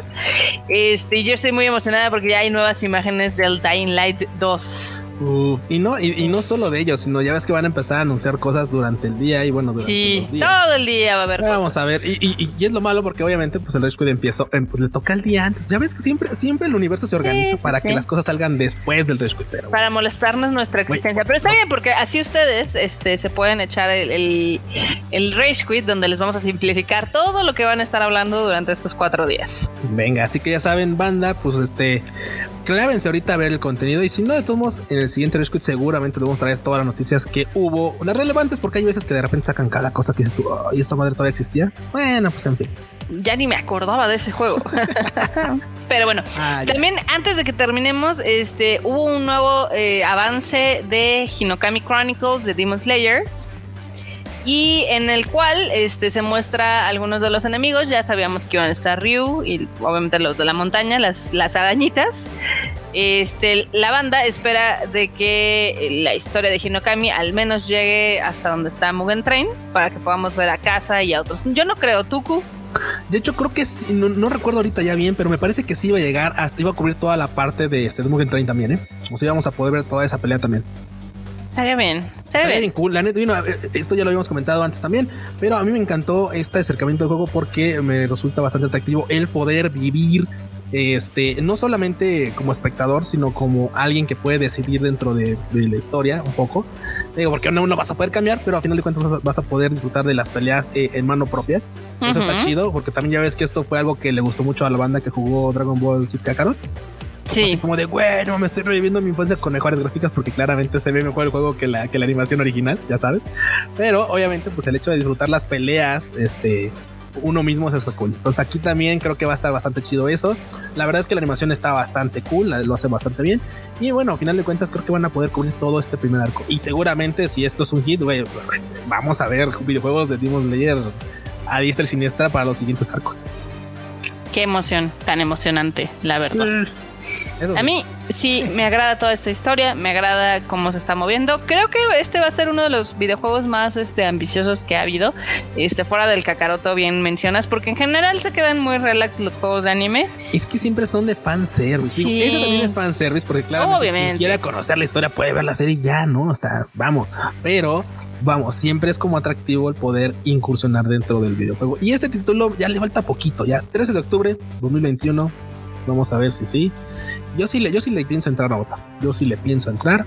Este, yo estoy muy emocionada porque ya hay nuevas imágenes del Dying Light 2. Y no, y, no solo de ellos, sino ya ves que van a empezar a anunciar cosas durante el día y bueno, durante sí, todo el día va a haber Vamos a ver, y, es lo malo porque obviamente pues el Rage Quit empieza, em, pues, le toca el día antes. Ya ves que siempre, siempre el universo se organiza para que las cosas salgan después del Rage Quit. Para molestarnos nuestra existencia. pero está bien porque así ustedes este, se pueden echar el, el, el Rage Quit donde les vamos a simplificar todo lo que van a estar hablando durante estos cuatro días. Venga, así que ya saben, banda, pues este clávense ahorita a ver el contenido y si no de todos modos en el siguiente Rescue seguramente les vamos a traer todas las noticias que hubo, las relevantes porque hay veces que de repente sacan cada cosa que dices tú, y esta madre todavía existía. Bueno, pues en fin. Ya ni me acordaba de ese juego. [laughs] Pero bueno, ah, también antes de que terminemos, este hubo un nuevo eh, avance de Hinokami Chronicles de Demon Slayer y en el cual este, se muestra algunos de los enemigos. Ya sabíamos que iban a estar Ryu y obviamente los de la montaña, las, las arañitas. Este, la banda espera de que la historia de Hinokami al menos llegue hasta donde está Mugen Train para que podamos ver a Casa y a otros. Yo no creo, Tuku. De hecho, creo que no, recuerdo ahorita ya bien, pero me parece que sí iba a llegar hasta, iba a cubrir toda la parte de, este, de Mugen Train también, ¿eh? O sea, íbamos a poder ver toda esa pelea también. Estaría bien. Estaría bien. cool. La neta, eh, esto ya lo habíamos comentado antes también, pero a mí me encantó este acercamiento del juego porque me resulta bastante atractivo el poder vivir este, no solamente como espectador, sino como alguien que puede decidir dentro de, la historia un poco. Digo, porque no, no vas a poder cambiar, pero a final de cuentas vas a, poder disfrutar de las peleas eh, en mano propia. Eso está chido, porque también ya ves que esto fue algo que le gustó mucho a la banda que jugó Dragon Ball Z Kakarot. Sí. Así como de, bueno, me estoy reviviendo mi infancia con mejores gráficas porque claramente se ve mejor el juego que la, que la animación original, ya sabes. Pero obviamente, pues el hecho de disfrutar las peleas, este, uno mismo es cool. Entonces aquí también creo que va a estar bastante chido eso. La verdad es que la animación está bastante cool, lo hace bastante bien. Y bueno, a final de cuentas creo que van a poder cubrir todo este primer arco. Y seguramente si esto es un hit, vamos a ver videojuegos de Demon Slayer a diestra y siniestra para los siguientes arcos. Qué emoción, tan emocionante, la verdad. Mm. A mí sí me agrada toda esta historia, me agrada cómo se está moviendo. Creo que este va a ser uno de los videojuegos más este, ambiciosos que ha habido. Este, fuera del Kakaroto, bien mencionas, porque en general se quedan muy relax los juegos de anime. Es que siempre son de fanservice. Sí. Eso también es fanservice, porque claro, quien quiera conocer la historia puede ver la serie ya, ¿no? Hasta vamos. Pero vamos, siempre es como atractivo el poder incursionar dentro del videojuego. Y este título ya le falta poquito, ya es 13 de octubre 2021. Vamos a ver si sí. Yo sí le, yo sí le pienso entrar a otra. Yo sí le pienso entrar.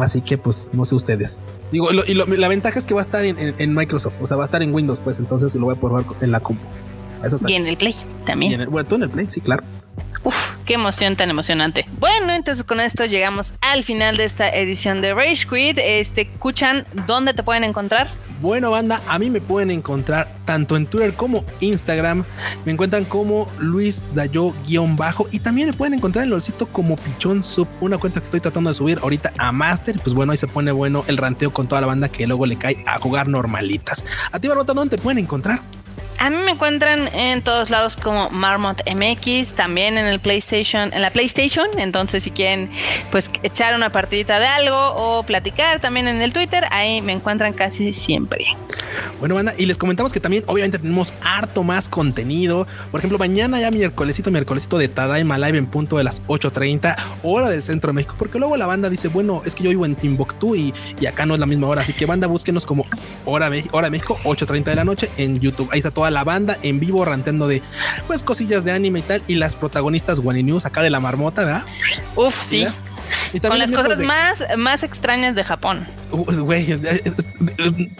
Así que pues no sé ustedes. Digo, y la ventaja es que va a estar en, Microsoft, o sea, va a estar en Windows, pues entonces lo voy a jugar en la compu. Y en el Play también. bueno, tú en el Play, sí, claro. Uf, qué emoción tan emocionante. Bueno, entonces con esto llegamos al final de esta edición de Rage Quit. Este, escuchan ¿dónde te pueden encontrar? Bueno, banda, a mí me pueden encontrar tanto en Twitter como Instagram. Me encuentran como Luis Dayo-bajo y también me pueden encontrar en LOLcito como Pichón Sub, una cuenta que estoy tratando de subir ahorita a Master. Pues bueno, ahí se pone bueno el ranteo con toda la banda que luego le cae a jugar normalitas. A ti, Barbota, ¿dónde te pueden encontrar? A mí me encuentran en todos lados como Marmot MX, también en el PlayStation, en la PlayStation. Entonces, si quieren, pues echar una partidita de algo o platicar también en el Twitter, ahí me encuentran casi siempre. Bueno, banda, y les comentamos que también, obviamente, tenemos harto más contenido. Por ejemplo, mañana ya miércolesito, miércolesito de Tadaima Live en punto de las 8:30, hora del centro de México. Porque luego la banda dice, bueno, es que yo vivo en Timbuktu y, y acá no es la misma hora. Así que, banda, búsquenos como hora, hora de México, 8:30 de la noche en YouTube. Ahí está toda la banda en vivo ranteando de pues cosillas de anime y tal. Y las protagonistas Wani News acá de la marmota, ¿verdad? Uf, sí. Y Con las cosas más, más extrañas de Japón. Güey,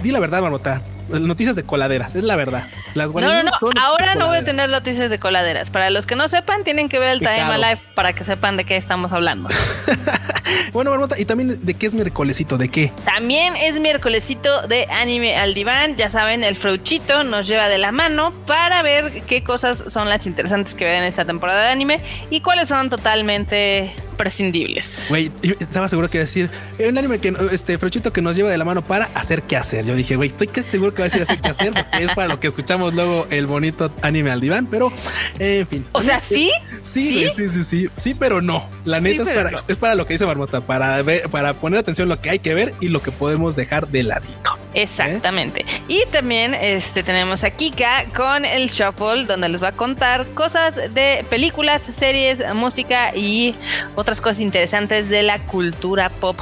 di la verdad, marmota noticias de coladeras, es la verdad. Las no, no, no. Ahora no voy a tener noticias de coladeras. Para los que no sepan, tienen que ver el Time Live para que sepan de qué estamos hablando. [laughs] bueno, Marmota, y también de qué es miércolesito, de qué. También es miércolesito de anime al diván. Ya saben, el Frauchito nos lleva de la mano para ver qué cosas son las interesantes que ven en esta temporada de anime y cuáles son totalmente prescindibles. Güey, estaba seguro que decir un anime que este Frauchito que nos lleva de la mano para hacer qué hacer. Yo dije, güey, estoy casi seguro que va a decir así qué hacer, porque es para lo que escuchamos luego el bonito anime al diván, pero en fin. O sea, sí. Sí, sí, sí, sí, sí, pero no. La neta es, para, es para lo que dice Marmota, para ver, para poner atención a lo que hay que ver y lo que podemos dejar de ladito. Exactamente. Y también este, tenemos a Kika con el Shuffle, donde les va a contar cosas de películas, series, música y otras cosas interesantes de la cultura pop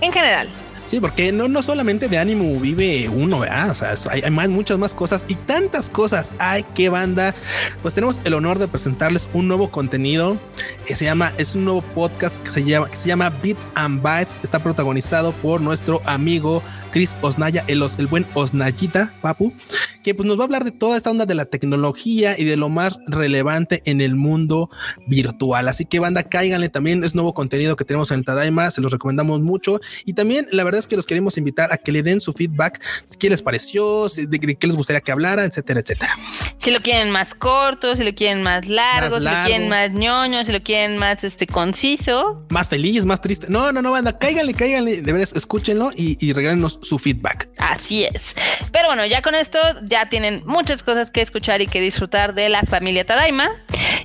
en general. Sí, porque no, no solamente de ánimo vive uno, ¿verdad? O sea, hay, más, muchas más cosas y tantas cosas. Hay que banda. Pues tenemos el honor de presentarles un nuevo contenido que se llama, es un nuevo podcast que se llama, que se llama Bits and Bytes. Está protagonizado por nuestro amigo Chris Osnaya, el, el buen Osnayita, papu, que pues nos va a hablar de toda esta onda de la tecnología y de lo más relevante en el mundo virtual. Así que banda, cáiganle también, es nuevo contenido que tenemos en el Tadaima, se los recomendamos mucho. Y también la verdad es que los queremos invitar a que le den su feedback, qué les pareció, de, qué les gustaría que hablara, etcétera, etcétera. Si lo quieren más corto, si lo quieren más largo, más si lo quieren más ñoño, si lo quieren más este conciso. Más feliz, más triste. No, no, no, banda, cáiganle, cáiganle, de veras, escúchenlo y, y regálenos su feedback. Así es. Pero bueno, ya con esto ya tienen muchas cosas que escuchar y que disfrutar de la familia Tadaima.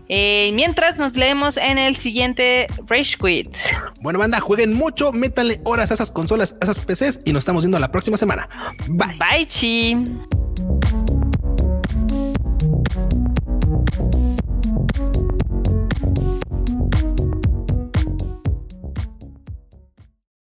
Eh, mientras nos leemos en el siguiente Rage Quit. Bueno, banda, jueguen mucho, métanle horas a esas consolas, a esas PCs y nos estamos viendo la próxima semana. Bye. Bye, chi.